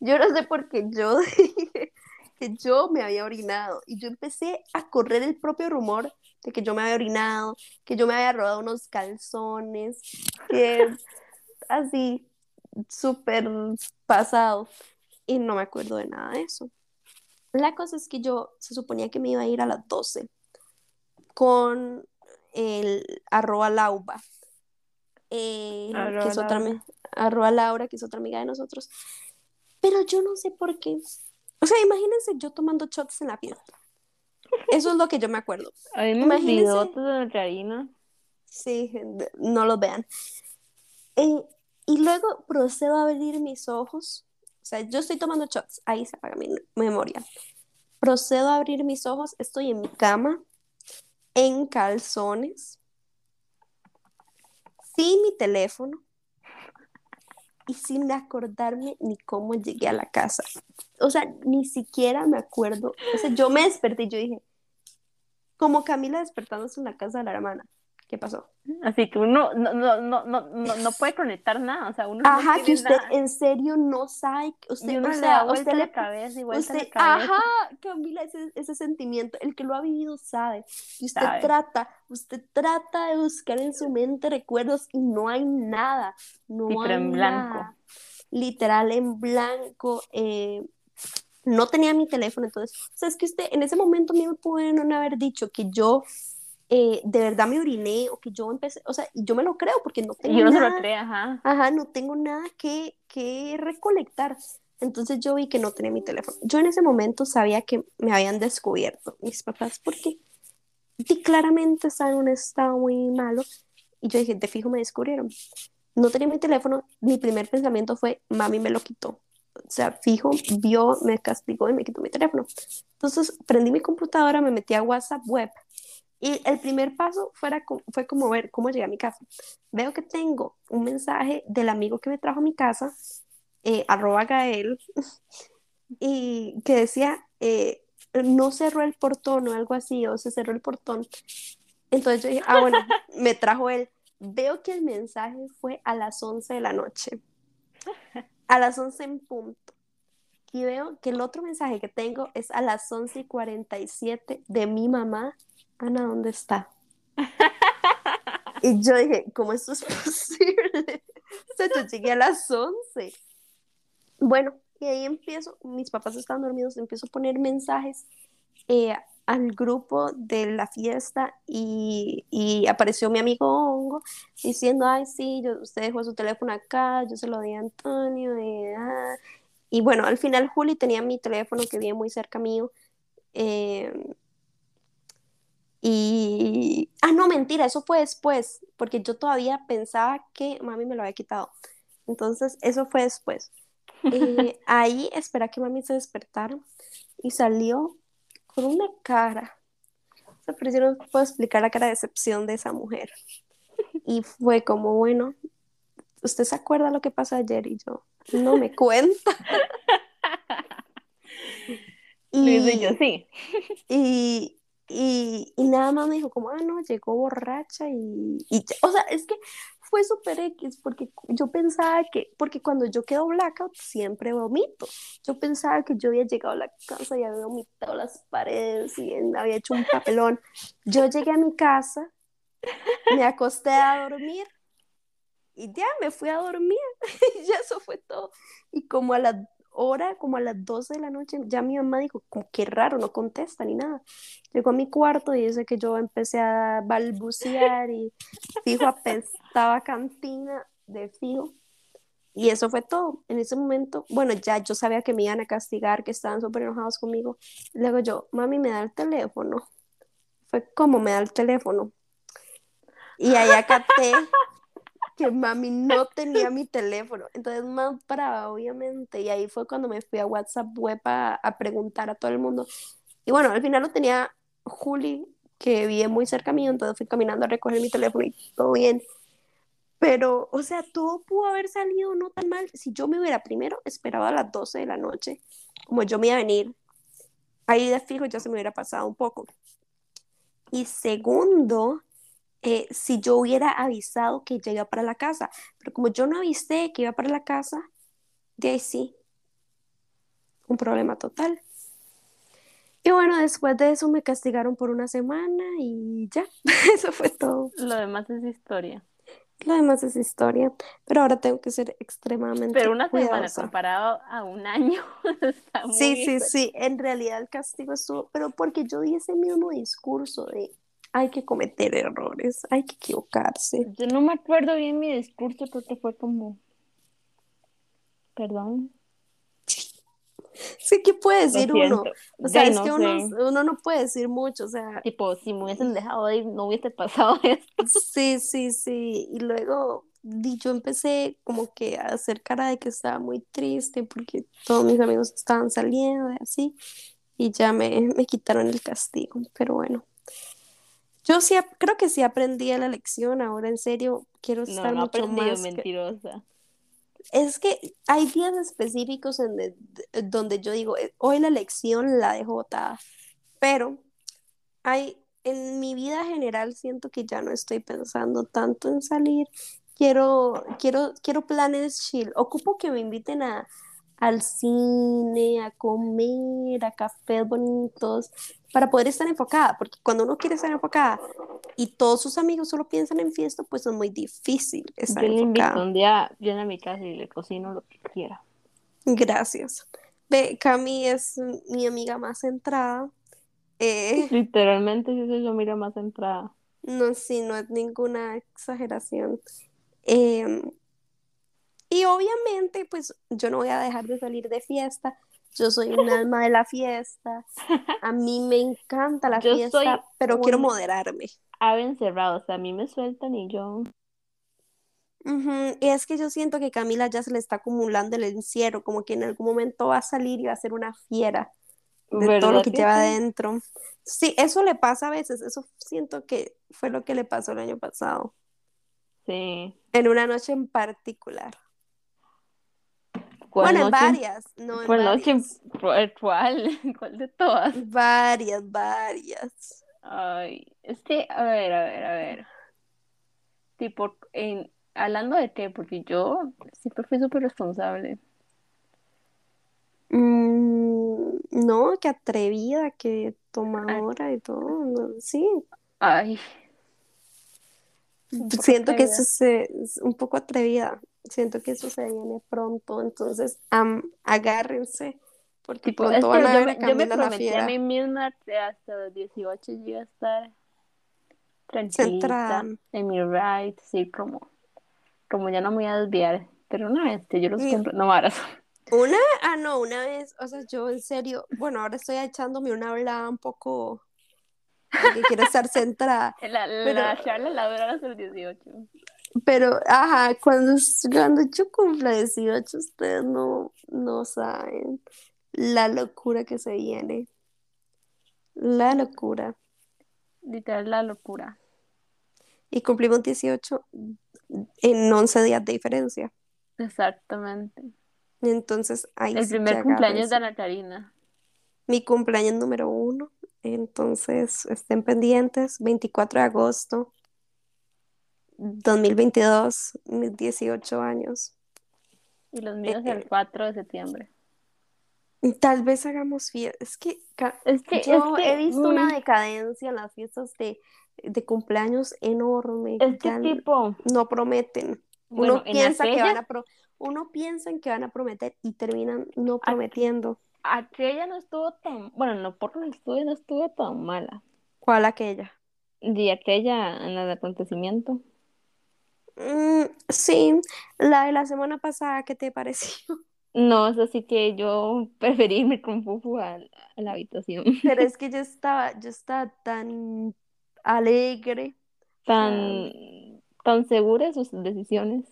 Yo no sé por qué yo dije que yo me había orinado, y yo empecé a correr el propio rumor de que yo me había orinado, que yo me había robado unos calzones, que así, súper pasado y no me acuerdo de nada de eso. La cosa es que yo se suponía que me iba a ir a las 12 con el arroba lauba, eh, que es otra arroba Laura, que es otra amiga de nosotros. Pero yo no sé por qué. O sea, imagínense yo tomando shots en la fiesta. Eso es lo que yo me acuerdo. Hay Imagínense. de. Sí, no lo vean. Eh, y luego procedo a abrir mis ojos. O sea, yo estoy tomando shots, ahí se apaga mi memoria. Procedo a abrir mis ojos, estoy en mi cama, en calzones, sin mi teléfono y sin acordarme ni cómo llegué a la casa. O sea, ni siquiera me acuerdo. O sea, yo me desperté y yo dije, como Camila despertándose en la casa de la hermana. ¿Qué pasó? Así que uno no, no, no, no, no puede conectar nada, o sea, uno Ajá, que usted en serio no sabe, usted, o le sea, usted la le cabeza y vuelta Usted, la cabeza. ajá, Camila, ese, ese sentimiento, el que lo ha vivido sabe. Y usted Sabe. trata, usted trata de buscar en su mente recuerdos y no hay nada. No Sí, pero en blanco. Literal en blanco. eh, no tenía mi teléfono, entonces, o sea, es que usted en ese momento a mí me pudieron haber dicho que yo eh, de verdad me oriné o que yo empecé, o sea, y yo me lo creo porque no tengo Y uno se nada. lo cree, ajá. Ajá, no tengo nada que, que recolectar. Entonces yo vi que no tenía mi teléfono. Yo en ese momento sabía que me habían descubierto mis papás porque di- claramente estaba en un estado muy malo y yo dije, de fijo me descubrieron. No tenía mi teléfono, mi primer pensamiento fue, mami me lo quitó. O sea, fijo, vio, me castigó y me quitó mi teléfono. Entonces prendí mi computadora, me metí a WhatsApp web y el primer paso fuera, fue como ver cómo llegué a mi casa. Veo que tengo un mensaje del amigo que me trajo a mi casa, eh, arroba Gael, y que decía, eh, no cerró el portón o algo así, o se cerró el portón. Entonces yo dije, ah, bueno, me trajo él. Veo que el mensaje fue a las 11 de la noche, a las 11 en punto. Y veo que el otro mensaje que tengo es a las 11 y 47 de mi mamá. Ana, ¿dónde está? Y yo dije, ¿cómo esto es posible? O sea, yo llegué a las 11. Bueno, y ahí empiezo, mis papás están dormidos, empiezo a poner mensajes eh, al grupo de la fiesta y, y apareció mi amigo Hongo diciendo, ay, sí, yo, usted dejó su teléfono acá, yo se lo di a Antonio. Y, ah". Y bueno, al final Juli tenía mi teléfono que vive muy cerca mío. eh, y, ah, no, mentira, eso fue después, porque yo todavía pensaba que mami me lo había quitado. Entonces, eso fue después. Eh, ahí espera que mami se despertara y salió con una cara. O sea, pero yo no puedo explicar la cara de decepción de esa mujer. Y fue como, bueno, ¿usted se acuerda lo que pasó ayer? Y yo, no me cuenta. Luis y yo sí. y, y, y nada más me dijo como, ah, no, llegó borracha y, y o sea, es que fue súper X porque yo pensaba que, porque cuando yo quedo blackout siempre vomito. Yo pensaba que yo había llegado a la casa y había vomitado las paredes y había hecho un papelón. Yo llegué a mi casa, me acosté a dormir y ya me fui a dormir y ya eso fue todo. Y como a la hora, como a las 12 de la noche, ya mi mamá dijo, como qué raro, no contesta ni nada. Llegó a mi cuarto y dice que yo empecé a balbucear y fijo apestaba cantina de fijo. Y eso fue todo. En ese momento, bueno, ya yo sabía que me iban a castigar, que estaban súper enojados conmigo. Luego yo, mami, me da el teléfono. Fue como me da el teléfono. Y ahí acaté que mami no tenía mi teléfono. Entonces, más brava, obviamente. Y ahí fue cuando me fui a WhatsApp web a, a preguntar a todo el mundo. Y bueno, al final lo tenía Juli, que vive muy cerca mío, entonces fui caminando a recoger mi teléfono y todo bien. Pero, o sea, todo pudo haber salido no tan mal. Si yo me hubiera primero esperado a las 12 de la noche, como yo me iba a venir, ahí de fijo ya se me hubiera pasado un poco. Y segundo, eh, si yo hubiera avisado que ya iba para la casa. Pero como yo no avisé que iba para la casa, de ahí sí, un problema total. Y bueno, después de eso me castigaron por una semana y ya, eso fue todo. Lo demás es historia. Lo demás es historia, pero ahora tengo que ser extremadamente Pero una semana cuidadosa. comparado a un año está muy Sí, sí, sí, en realidad el castigo estuvo, pero porque yo di ese mismo discurso de hay que cometer errores, hay que equivocarse. Yo no me acuerdo bien mi discurso porque fue como, perdón. Sí, ¿qué puede decir uno? O sea, Ya, es no que uno, uno no puede decir mucho, o sea, Tipo, si me hubiesen dejado de ir, no hubiese pasado esto. sí, sí, sí. Y luego yo empecé como que a hacer cara de que estaba muy triste porque todos mis amigos estaban saliendo y así, y ya me, me quitaron el castigo, pero bueno. Yo sí, creo que sí aprendí la lección, ahora en serio quiero No, estar no he mucho más que- mentirosa. Es que hay días específicos en de- de- donde yo digo, "Eh, hoy la lección la dejo botada, pero hay, en mi vida general siento que ya no estoy pensando tanto en salir. Quiero, quiero, quiero planes chill. Ocupo que me inviten a, al cine, a comer, a cafés bonitos, para poder estar enfocada, porque cuando uno quiere estar enfocada y todos sus amigos solo piensan en fiesta, pues es muy difícil estar Yo le invito enfocada. un día, viene a mi casa y le cocino lo que quiera. Gracias. Ve, Cami es mi amiga más centrada. Eh, Literalmente, si soy yo, mira más entrada. no, sí, no es ninguna exageración. Em, y obviamente, pues yo no voy a dejar de salir de fiesta. Yo soy un alma de la fiesta. A mí me encanta la Yo fiesta, soy pero quiero moderarme. Ave encerrado, o sea, a mí me sueltan y yo. Y es que yo siento que Camila ya se le está acumulando el encierro, como que en algún momento va a salir y va a ser una fiera. de todo lo ¿Verdad que que lleva sí? adentro. Sí, eso le pasa a veces, eso siento que fue lo que le pasó el año pasado, Sí. en una noche en particular. ¿Cuál Bueno, en varias, no en ¿Cuál varias. ¿Cuál? ¿Cuál? ¿Cuál de todas? Varias, varias. Ay, es que, a ver, a ver, a ver. Tipo, en, hablando de qué, porque yo siempre fui súper responsable. Mm, no, qué atrevida, qué tomadora y todo, no, sí. Ay, poco Siento que eso se, es un poco atrevida, siento que eso se viene pronto, entonces am- agárrense, porque Tipo, pronto van a yo ver me, a yo me Camila la prometí a mí misma que hasta los 18 yo iba a estar tranquilita en mi ride, sí, como, como ya no me voy a desviar. Pero una vez que yo los Y- cumplo, no varas. Una, ah, no, una vez, o sea, yo en serio, bueno, ahora estoy echándome una hablada un poco que quiero estar centrada, La, la charla la dura hasta los 18. Pero, ajá, cuando, cuando yo cumpla 18, ustedes no, no saben la locura que se viene, la locura. Literal, la locura. Y cumplimos 18 en 11 días de diferencia, Exactamente. entonces ahí El primer cumpleaños de. Ana Karina. Mi cumpleaños número uno, entonces estén pendientes, 24 de agosto 2022, mis 18 años. Y los míos Eh, el 4 de septiembre. Tal vez hagamos fiestas. Es que Es que, yo es que, he visto una mm, decadencia en las fiestas de, de cumpleaños enorme. es que tipo, no prometen. bueno, Uno en piensa que van a pro- uno piensa en que van a prometer y terminan no prometiendo. aquella no estuvo tan, bueno, no por los estudios no estuvo tan mala. ¿Cuál aquella? Y aquella en el acontecimiento. Mm, sí, la de la semana pasada, ¿qué te pareció? No, es así que yo preferí irme con Fufu a, a la habitación. Pero es que yo estaba, yo estaba tan alegre, Tan, tan segura de sus decisiones.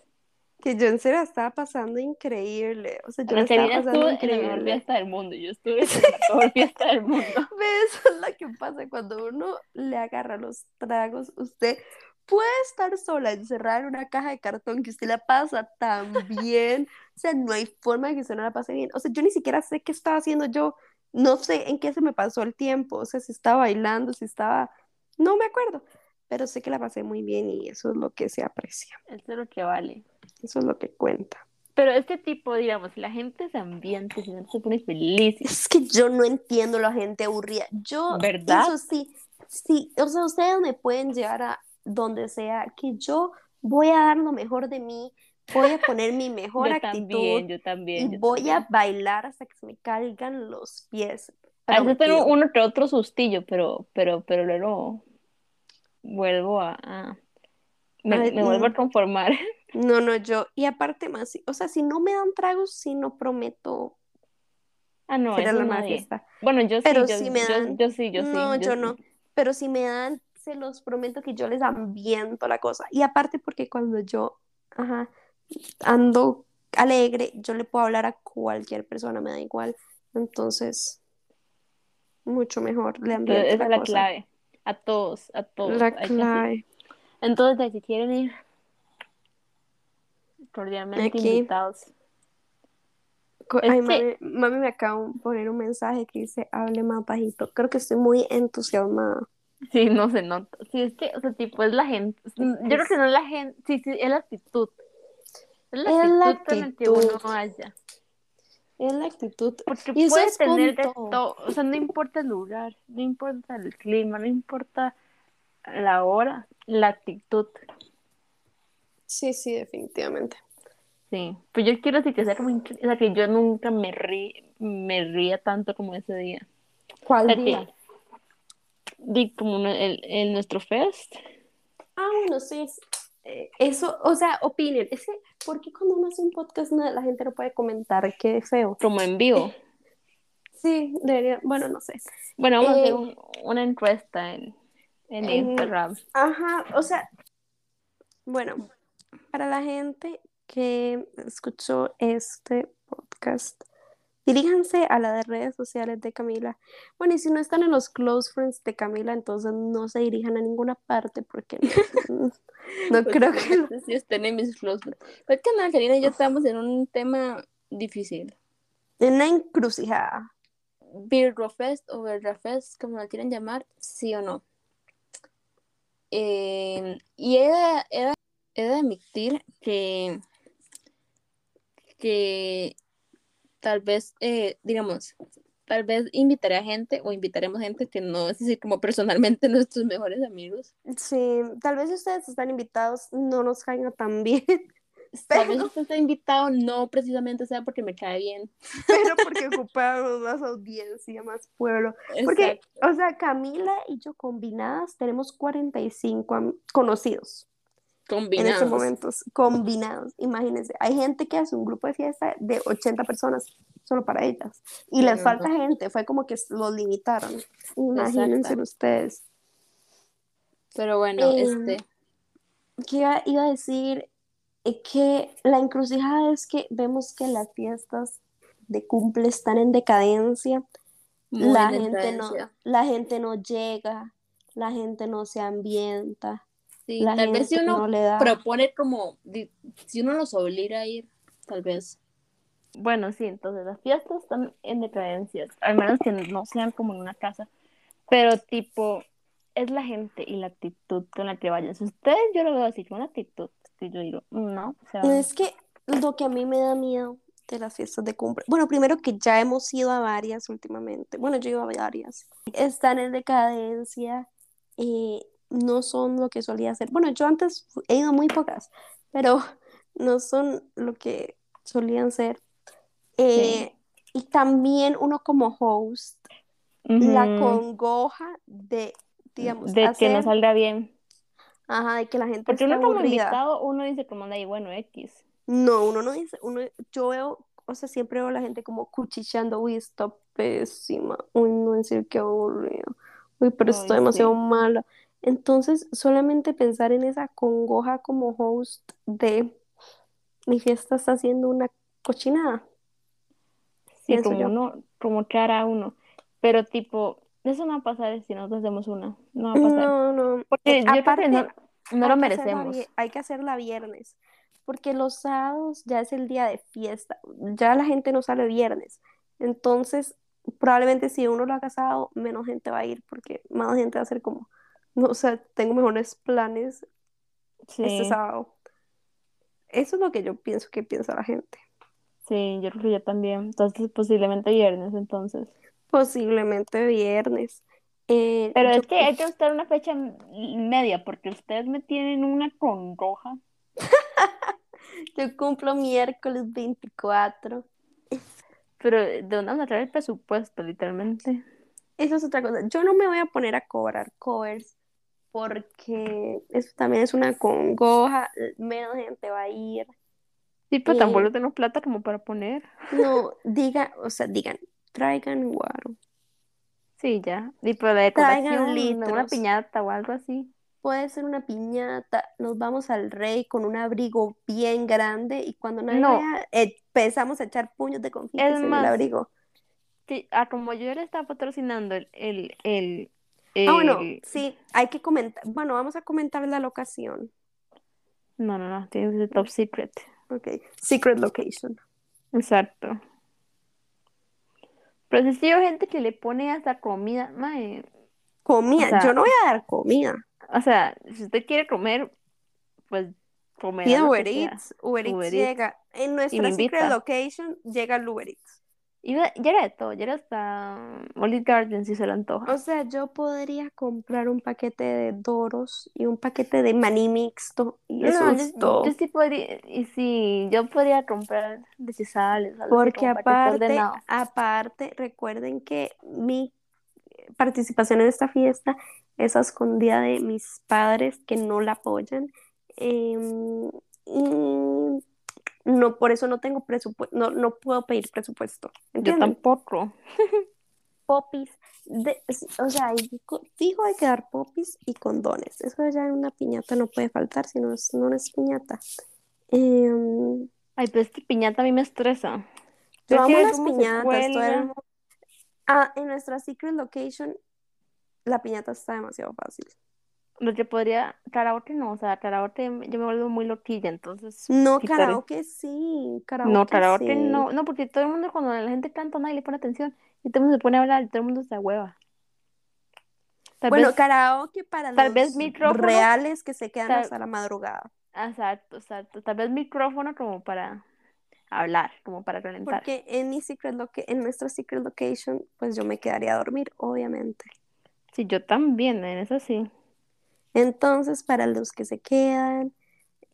que yo en serio estaba pasando increíble. O sea, yo la estaba pasando estuvo en la mejor increíble. fiesta del mundo. Yo estuve en la mejor fiesta del mundo. ¿Ves? Eso es lo que pasa cuando uno le agarra los tragos. Usted puede estar sola, encerrada en una caja de cartón que usted la pasa tan bien. O sea, no hay forma de que usted no la pase bien. O sea, yo ni siquiera sé qué estaba haciendo yo. No sé en qué se me pasó el tiempo. O sea, si estaba bailando, si estaba... No me acuerdo. Pero sé que la pasé muy bien y eso es lo que se aprecia. Eso es lo que vale. Eso es lo que cuenta. Pero este tipo, digamos, si la gente se ambiente, se pone feliz, Es que yo no entiendo la gente aburrida. Yo, ¿verdad? eso sí, sí, o sea, ustedes me pueden llevar a donde sea, que yo voy a dar lo mejor de mí, voy a poner mi mejor Yo actitud también, yo también. y yo voy también. a bailar hasta que se me caigan los pies. A veces tengo uno que otro sustillo, pero, pero, pero luego vuelvo a, a- me, vuelvo a conformar. No, no, yo, y aparte más, o sea, si no me dan tragos, sí no prometo Ah, no, eso la. Bueno, yo sí, Pero yo, si me dan- yo sí, yo sí. no, yo sí. no. Pero si me dan, se los prometo que yo les ambiento la cosa. Y aparte porque cuando yo, ajá, ando alegre, yo le puedo hablar a cualquier persona, me da igual. Entonces, mucho mejor le ambiento esa la es la cosa. clave. A todos, a todos. La hay clave. Entonces, si quieren ir, cordialmente Aquí. invitados. Ay, mami, mami me acaba de poner un mensaje que dice, hable más bajito. Creo que estoy muy entusiasmada. Sí, no se nota. Sí, es que, o sea, tipo, es la gente. Yo creo que no es la gente. Sí, sí, es la actitud. Es la Es la actitud con que uno actitud. vaya. Es la actitud. Porque Y eso puede es con tener de todo. O sea, no importa el lugar, no importa el clima, no importa la hora, la actitud. Sí, sí, definitivamente. Sí. Pues yo quiero decir que sea como. O sea, que yo nunca me rí, me ría tanto como ese día. ¿Cuál O sea, día? que. Di como no- el, el nuestro fest. Ah, bueno, sí. eh, Eso, o sea, opinion. Es que, ¿por qué cuando uno hace un podcast no- la gente no puede comentar qué feo? Como en vivo. Sí, debería, bueno, no sé. Bueno, vamos a hacer Eh, un- una encuesta en, en en- Instagram. Ajá, o sea, bueno, para la gente que escuchó este podcast, diríjanse a las redes sociales de Camila. Bueno, y si no están en los close friends de Camila, entonces no se dirijan a ninguna parte porque no, no Pues, creo que... no sé si estén en mis close friends. Es que Ana Karina y yo estamos en un tema difícil. En una encrucijada. Birro Fest o Birra Fest, como la quieran llamar, sí o no. Eh, y he de, he de- he de admitir que, que tal vez, eh, digamos, tal vez invitaré a gente o invitaremos gente que no es decir como personalmente nuestros mejores amigos. Sí, tal vez ustedes están invitados, no nos caiga tan bien, Tal vez usted está invitado no precisamente sea porque me cae bien. pero porque ocupamos más audiencia, más pueblo. Porque, Exacto. o sea, Camila y yo combinadas tenemos 45 am- conocidos en Combinados. estos momentos, combinados. Imagínense, hay gente que hace un grupo de fiesta de 80 personas solo para ellas. Y les falta gente, fue como que los limitaron. Imagínense Exacto. ustedes. Pero bueno, Eh, este, ¿Qué iba, iba a decir? Eh, que la encrucijada es que vemos que las fiestas de cumple están en decadencia. muy la gente no, la gente no llega, la gente no se ambienta, Sí, la tal vez si uno no le da. propone como, si uno los obliga a ir, tal vez. Bueno, sí, entonces las fiestas están en decadencia, al menos que no sean como en una casa, pero tipo, es la gente y la actitud con la que vayan. Si ustedes, yo lo veo así, con una actitud, que yo digo, no, o sea, Es que lo que a mí me da miedo de las fiestas de cumple, bueno, primero que ya hemos ido a varias últimamente, bueno, yo he ido a varias, están en decadencia, eh, no son lo que solía ser. Bueno, yo antes he ido muy pocas, pero no son lo que solían ser. Eh, Y también uno como host, la congoja de, digamos, de que no hacer, salga bien. ajá, de que la gente Porque uno como invitado, uno dice como, de ahí, bueno, X. No, uno no dice, uno, yo veo, o sea, siempre veo a la gente como cuchicheando, uy, está pésima, uy, no decir que aburrido, uy, pero está demasiado sí. mala. Entonces, solamente pensar en esa congoja como host de mi fiesta está haciendo una cochinada, Sí, como yo. uno, como que hará uno. Pero tipo, eso no va a pasar si nosotros hacemos una. No va a pasar. No, no, Porque eh, yo creo que no, aparte, no lo que merecemos. hay que hacerla viernes, porque los sábados ya es el día de fiesta, ya la gente no sale viernes. Entonces, probablemente si uno lo ha casado, menos gente va a ir, porque más gente va a ser como, no, o sea, tengo mejores planes este sábado. Eso es lo que yo pienso que piensa la gente. sí, yo creo que yo también. Entonces, posiblemente viernes, entonces. Posiblemente viernes. Eh, Pero es que hay que buscar una fecha media, porque ustedes me tienen una congoja. Yo cumplo miércoles 24. Pero ¿de dónde vamos a traer el presupuesto, literalmente? Eso es otra cosa. Yo no me voy a poner a cobrar covers porque eso también es una congoja. Menos gente va a ir. Sí, pero Eh, tampoco tengo plata como para poner. No, diga, o sea, digan, traigan guaro. Sí, ya. Y por la decoración, una litros. piñata o algo así. Puede ser una piñata, nos vamos al rey con un abrigo bien grande y cuando nadie No. vea, eh, empezamos a echar puños de confites Es en el abrigo. Sí, ah, como yo le estaba patrocinando el, el, el, Ah, bueno, el- sí, hay que comentar. Bueno, vamos a comentar la locación. No, no, no, tiene que ser top secret. Ok, secret location. Exacto. Pero si veo gente que le pone hasta comida, mae, Comida, O sea, yo no voy a dar comida. O sea, si usted quiere comer, pues comerá Pida Uber. Eats, Uber Eats llega. En nuestra secret location llega el Uber Eats. Y ya era de todo, ya era hasta Olive Garden si se le antoja. O sea, yo podría comprar un paquete de Doros y un paquete de maní mixto y eso No, es yo, todo. yo sí podría, y sí, yo podría comprar decisales, Porque aparte, aparte, recuerden que mi participación en esta fiesta es a escondida de mis padres que no la apoyan. Em, y no, por eso no tengo presupuesto, no, no puedo pedir presupuesto. Yo tampoco. Popis, de- o sea, hay co- fijo hay que dar popis y condones. Eso ya en una piñata no puede faltar, si no es, no es piñata. Em, Ay, pero esta piñata a mí me estresa. Yo amo las piñatas, todo Ah, en nuestra secret location, la piñata está demasiado fácil. Lo que podría, karaoke no, o sea, karaoke yo me vuelvo muy loquilla, entonces No, quitaré- karaoke sí, karaoke No, karaoke sí. no, no, porque todo el mundo cuando la gente canta nadie le pone atención y todo el mundo se pone a hablar y todo el mundo se hueva. Tal Bueno, vez, karaoke para tal vez los micrófono, reales que se quedan tal- hasta la madrugada. exacto, exacto, tal vez micrófono como para hablar, como para calentar. Porque en mi secret en nuestra secret location, pues yo me quedaría a dormir, obviamente. Sí, yo también, en eso sí. Entonces, para los que se quedan,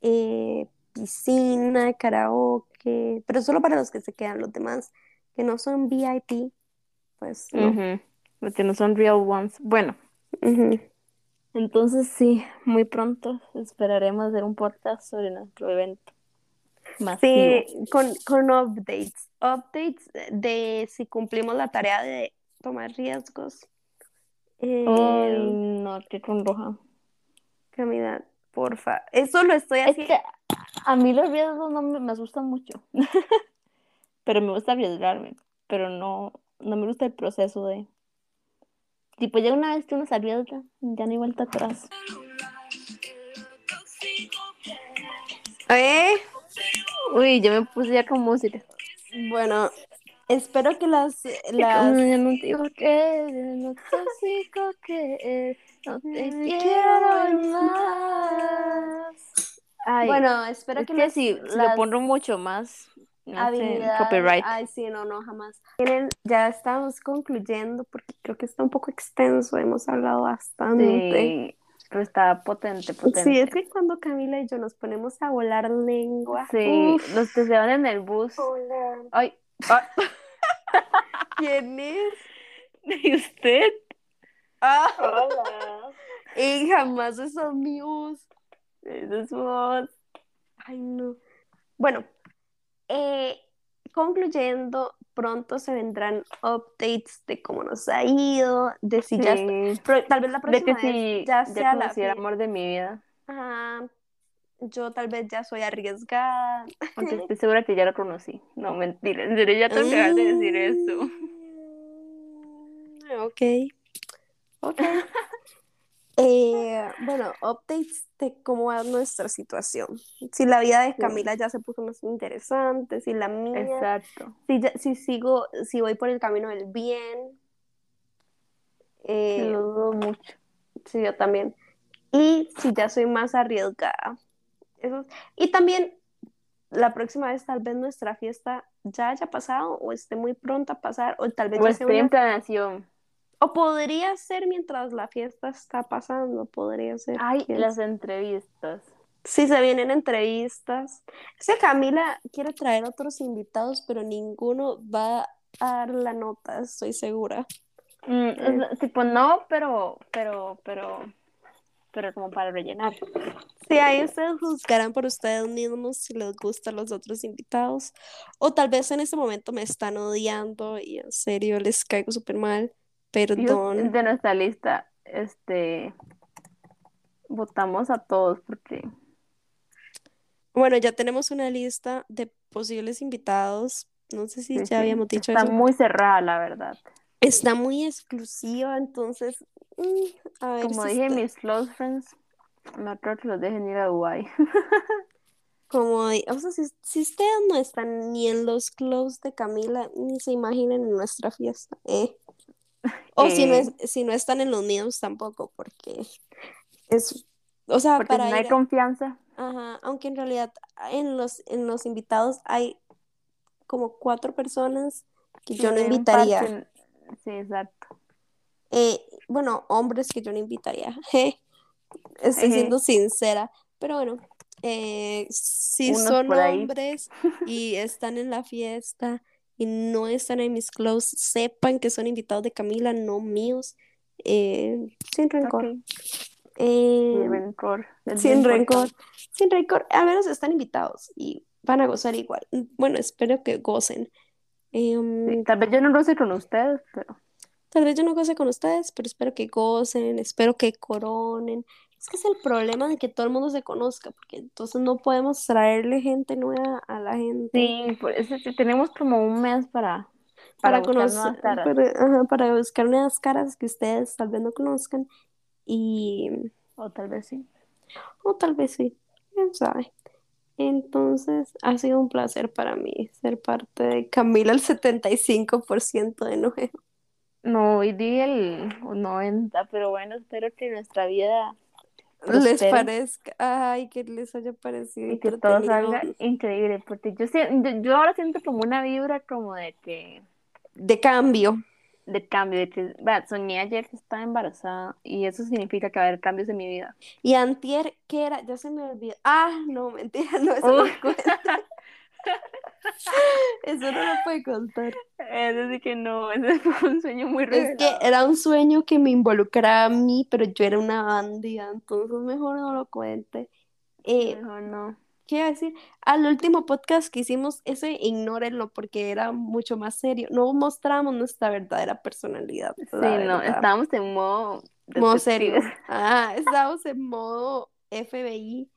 eh, piscina, karaoke, pero solo para los que se quedan, los demás que no son VIP, pues no. Ujú, Porque no son real ones. Bueno, entonces sí, muy pronto esperaremos hacer un podcast sobre nuestro evento masivo. Sí, con, con updates, updates de si cumplimos la tarea de tomar riesgos. Eh, no, qué con roja. Camila, porfa, eso lo estoy Es haciendo. que a mí los riesgos no me, me asustan mucho. Pero me gusta arriesgarme. Pero no, no me gusta el proceso de. Tipo, ya una vez que uno se arriesga, ya no hay vuelta atrás. ¿Eh? Uy, yo me puse ya con música. Bueno, espero que las, las no digo que lo tóxico que es, no te Ay, quiero más. Ay, bueno, espero es que que las- si, si lo pongo mucho más, copyright. Ay, sí, no, no, jamás. Miren, ya estamos concluyendo porque creo que está un poco extenso, hemos hablado bastante. Sí, pero está potente, potente. Sí, es que cuando Camila y yo nos ponemos a volar lengua. Sí, uf. los que se van en el bus. Hola. Ay, ¿Quién es? ¿y usted? Ah, Hola. y jamás. Esa es voz. Ay, no. Bueno, eh, concluyendo, pronto se vendrán updates de cómo nos ha ido, de si ya está- Sí. pero tal vez la De próxima que vez si ya ya sea la conocí el amor de mi vida. Ajá, yo tal vez ya soy arriesgada. Aunque estoy segura que ya lo conocí. No, mentira. En serio, ya que dejar de decir eso. Ok. Ok. Eh, bueno, updates de cómo va nuestra situación. Si la vida de Sí. Camila ya se puso más interesante, si la mía, Exacto. si, ya- si sigo, si voy por el camino del bien. Eh, Lo dudo mucho. Sí, yo también. Y si ya soy más arriesgada. Eso- Y también la próxima vez tal vez nuestra fiesta ya haya pasado o esté muy pronta a pasar o tal vez O ya sea estoy en una- planeación. O podría ser mientras la fiesta está pasando, podría ser. Ay, quién las entrevistas. Sí, se vienen entrevistas. Es que Camila quiere traer otros invitados, pero ninguno va a dar la nota, estoy segura. Mm, es- tipo, no, pero, pero, pero, pero como para rellenar. Sí, ahí ustedes juzgarán por ustedes mismos si les gustan los otros invitados. O tal vez en este momento me están odiando y en serio les caigo súper mal. Perdón. De nuestra lista, este, votamos a todos porque... Bueno, ya tenemos una lista de posibles invitados. No sé si ya habíamos dicho Está eso. muy cerrada, la verdad. Está muy exclusiva, entonces... mm, a ver Como si dije, está- mis close friends, no creo que los dejen ir a Dubái. Como, o sea, si, si ustedes no están ni en los close de Camila, ni se imaginen en nuestra fiesta, ¿eh? O si no, Eh. es, si no están en los míos tampoco, porque es, o sea, Porque para no hay ir confianza. ajá, aunque en realidad en los, en los invitados hay como cuatro personas que yo no invitaría. Sí, exacto. Eh, bueno, hombres que yo no invitaría. Estoy siendo sincera. Pero bueno, eh, si Unos son hombres y están en la fiesta y no están en mis close, sepan que son invitados de Camila, no míos. Eh, sin rencor. Eh, Sin rencor. sin rencor. Sin rencor. Al menos están invitados y van a gozar igual. Bueno, espero que gocen. Em, Sí, tal vez yo no roce con ustedes, pero Tal vez yo no goce con ustedes, pero espero que gocen, espero que coronen. Es que es el problema de que todo el mundo se conozca, porque entonces no podemos traerle gente nueva a la gente sí, por eso sí, tenemos como un mes para, para para conocer, para, ajá, para buscar nuevas caras que ustedes tal vez no conozcan y, O tal vez sí. o tal vez sí, quién sabe. Entonces, ha sido un placer para mí ser parte de Camila el 75% de Noé. No, hoy di el 90, pero bueno, espero que nuestra vida Les parezca, ay, que les haya parecido y que todo salga increíble, porque yo, yo, ahora siento como una vibra como de que, De cambio. de cambio, de que, soñé ayer que estaba embarazada y eso significa que va a haber cambios en mi vida. Y antier, ¿qué era? Ya se me olvidó. Ah, no, mentira, no, eso no Uy. cuenta. Eso no lo puede contar. Es decir, que no, ese fue un sueño muy Es que era un sueño que me involucraba a mí, pero yo era una bandida, entonces mejor no lo cuente. Eh, Mejor no. ¿qué iba a decir? Al último podcast que hicimos, ese ignórenlo porque era mucho más serio. No mostramos nuestra verdadera personalidad, Sí, la no, verdad. estábamos en modo Modo serio. Ah, estábamos en modo FBI.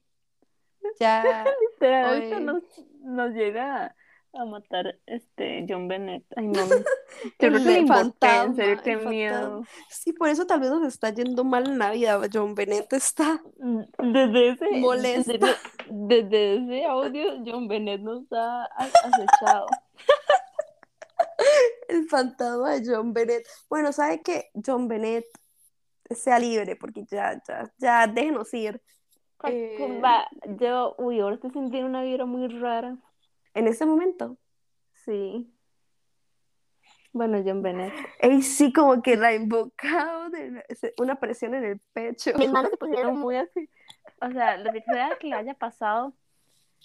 Ya, Oye. nos, nos llega a matar este John Bennett. Ay, no. Yo creo que fantasma, en serio, qué miedo. sí, por eso tal vez nos está yendo mal en la vida. John Bennett está Desde ese, Molesta. Desde, desde ese audio, John Bennett nos ha acechado. el fantasma de John Bennett. Bueno, ¿sabe qué? John Bennett sea libre, porque ya, ya, ya déjenos ir. Eh. va, yo, uy, ahora estoy sintiendo una vibra muy rara. En ese momento. Sí. Bueno, John Bennett. Ey, sí, como que la invocado de una presión en el pecho. Mis manos se pusieron muy así. O sea, lo que sea que le haya pasado,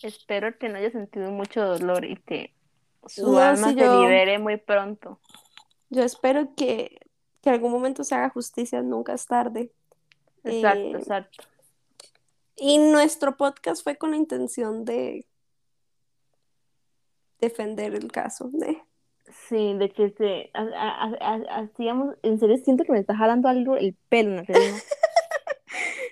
espero que no haya sentido mucho dolor y que su No, alma sí, se yo- libere muy pronto. Yo espero que, que algún momento se haga justicia, nunca es tarde. Exacto, Eh, exacto. Y nuestro podcast fue con la intención de defender el caso. de- Sí, de que ha- hacíamos, en serio siento que me está jalando algo el pelo, Natalia.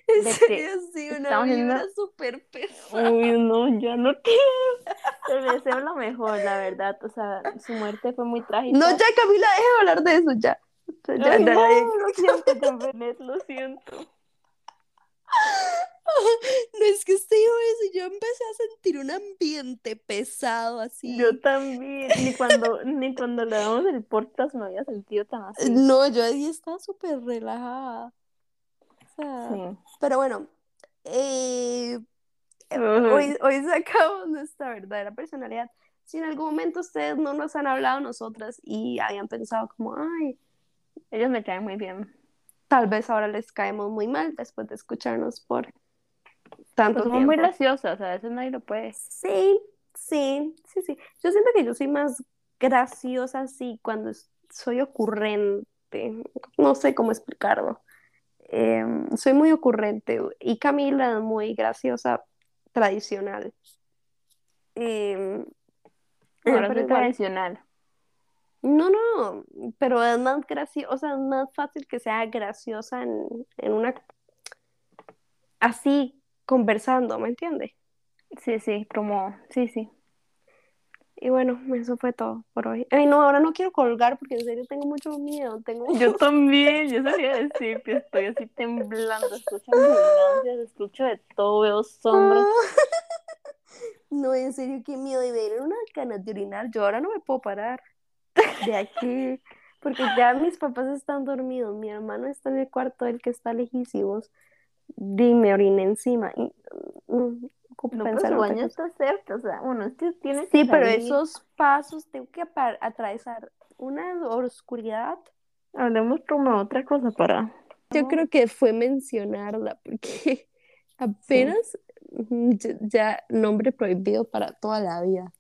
En serio, sí, una vibra súper pesada. Uy, no, ya no quiero. Le deseo lo mejor, la verdad. O sea, su muerte fue muy trágica. No, ya Camila, deja de hablar de eso, ya. Ya, Ay, ya, no, ya. lo siento, lo siento. No es que usted dijo eso, yo empecé a sentir un ambiente pesado así. Yo también, ni cuando, ni cuando le damos el podcast me había sentido tan así. No, yo ahí estaba súper relajada. O sea, Sí. pero bueno, eh, eh, hoy, hoy sacamos nuestra verdadera personalidad. Si en algún momento ustedes no nos han hablado nosotras y habían pensado como, ay, Ellos me caen muy bien. tal vez ahora les caemos muy mal después de escucharnos por tanto Pues somos muy tiempo. graciosas, a veces nadie lo puede. Sí, sí, sí, sí. Yo siento que yo soy más graciosa así cuando soy ocurrente. No sé cómo explicarlo. em, soy muy ocurrente y Camila es muy graciosa, tradicional. Em, Ahora soy igual- tradicional. No, no, pero es más o sea, es más fácil que sea graciosa en, en una así conversando, ¿me entiendes? Sí, sí, como, sí, sí. Y bueno, eso fue todo por hoy. Ay, no, ahora no quiero colgar porque en serio tengo mucho miedo. Tengo... Yo también, yo sabía decir que estoy así temblando, escucho ambulancias, escucho de todo, veo sombras. No, en serio, qué miedo. Y me dieron unas ganas de orinar. Yo ahora no me puedo parar de aquí. Porque ya mis papás están dormidos. Mi hermano está en el cuarto, el que está lejísimos. Y me oriné encima. Y, mm, ocupo No, pero su baño está cerca, o sea, que tiene que Sí, pero esos pasos tengo que atravesar una oscuridad. Hablemos como otra cosa para... Yo creo que fue mencionarla porque apenas mm, ya nombre prohibido para toda la vida.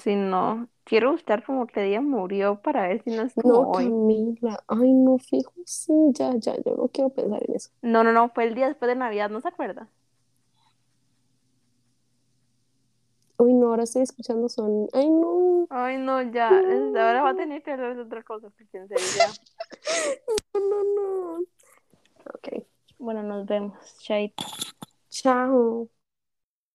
Si no, quiero buscar como qué día murió para ver si no es como No, hoy. Camila, ay no, fijo, sí, ya, ya, yo no quiero pensar en eso. No, no, no, fue el día después de Navidad, ¿no se acuerda? Uy, no, ahora estoy escuchando son, ay no, Ay, no, ya, es- ahora va a tener que hablar de otra cosa, porque en serio ya. no, no, no. Ok, Bueno, nos vemos, Chaito. chao.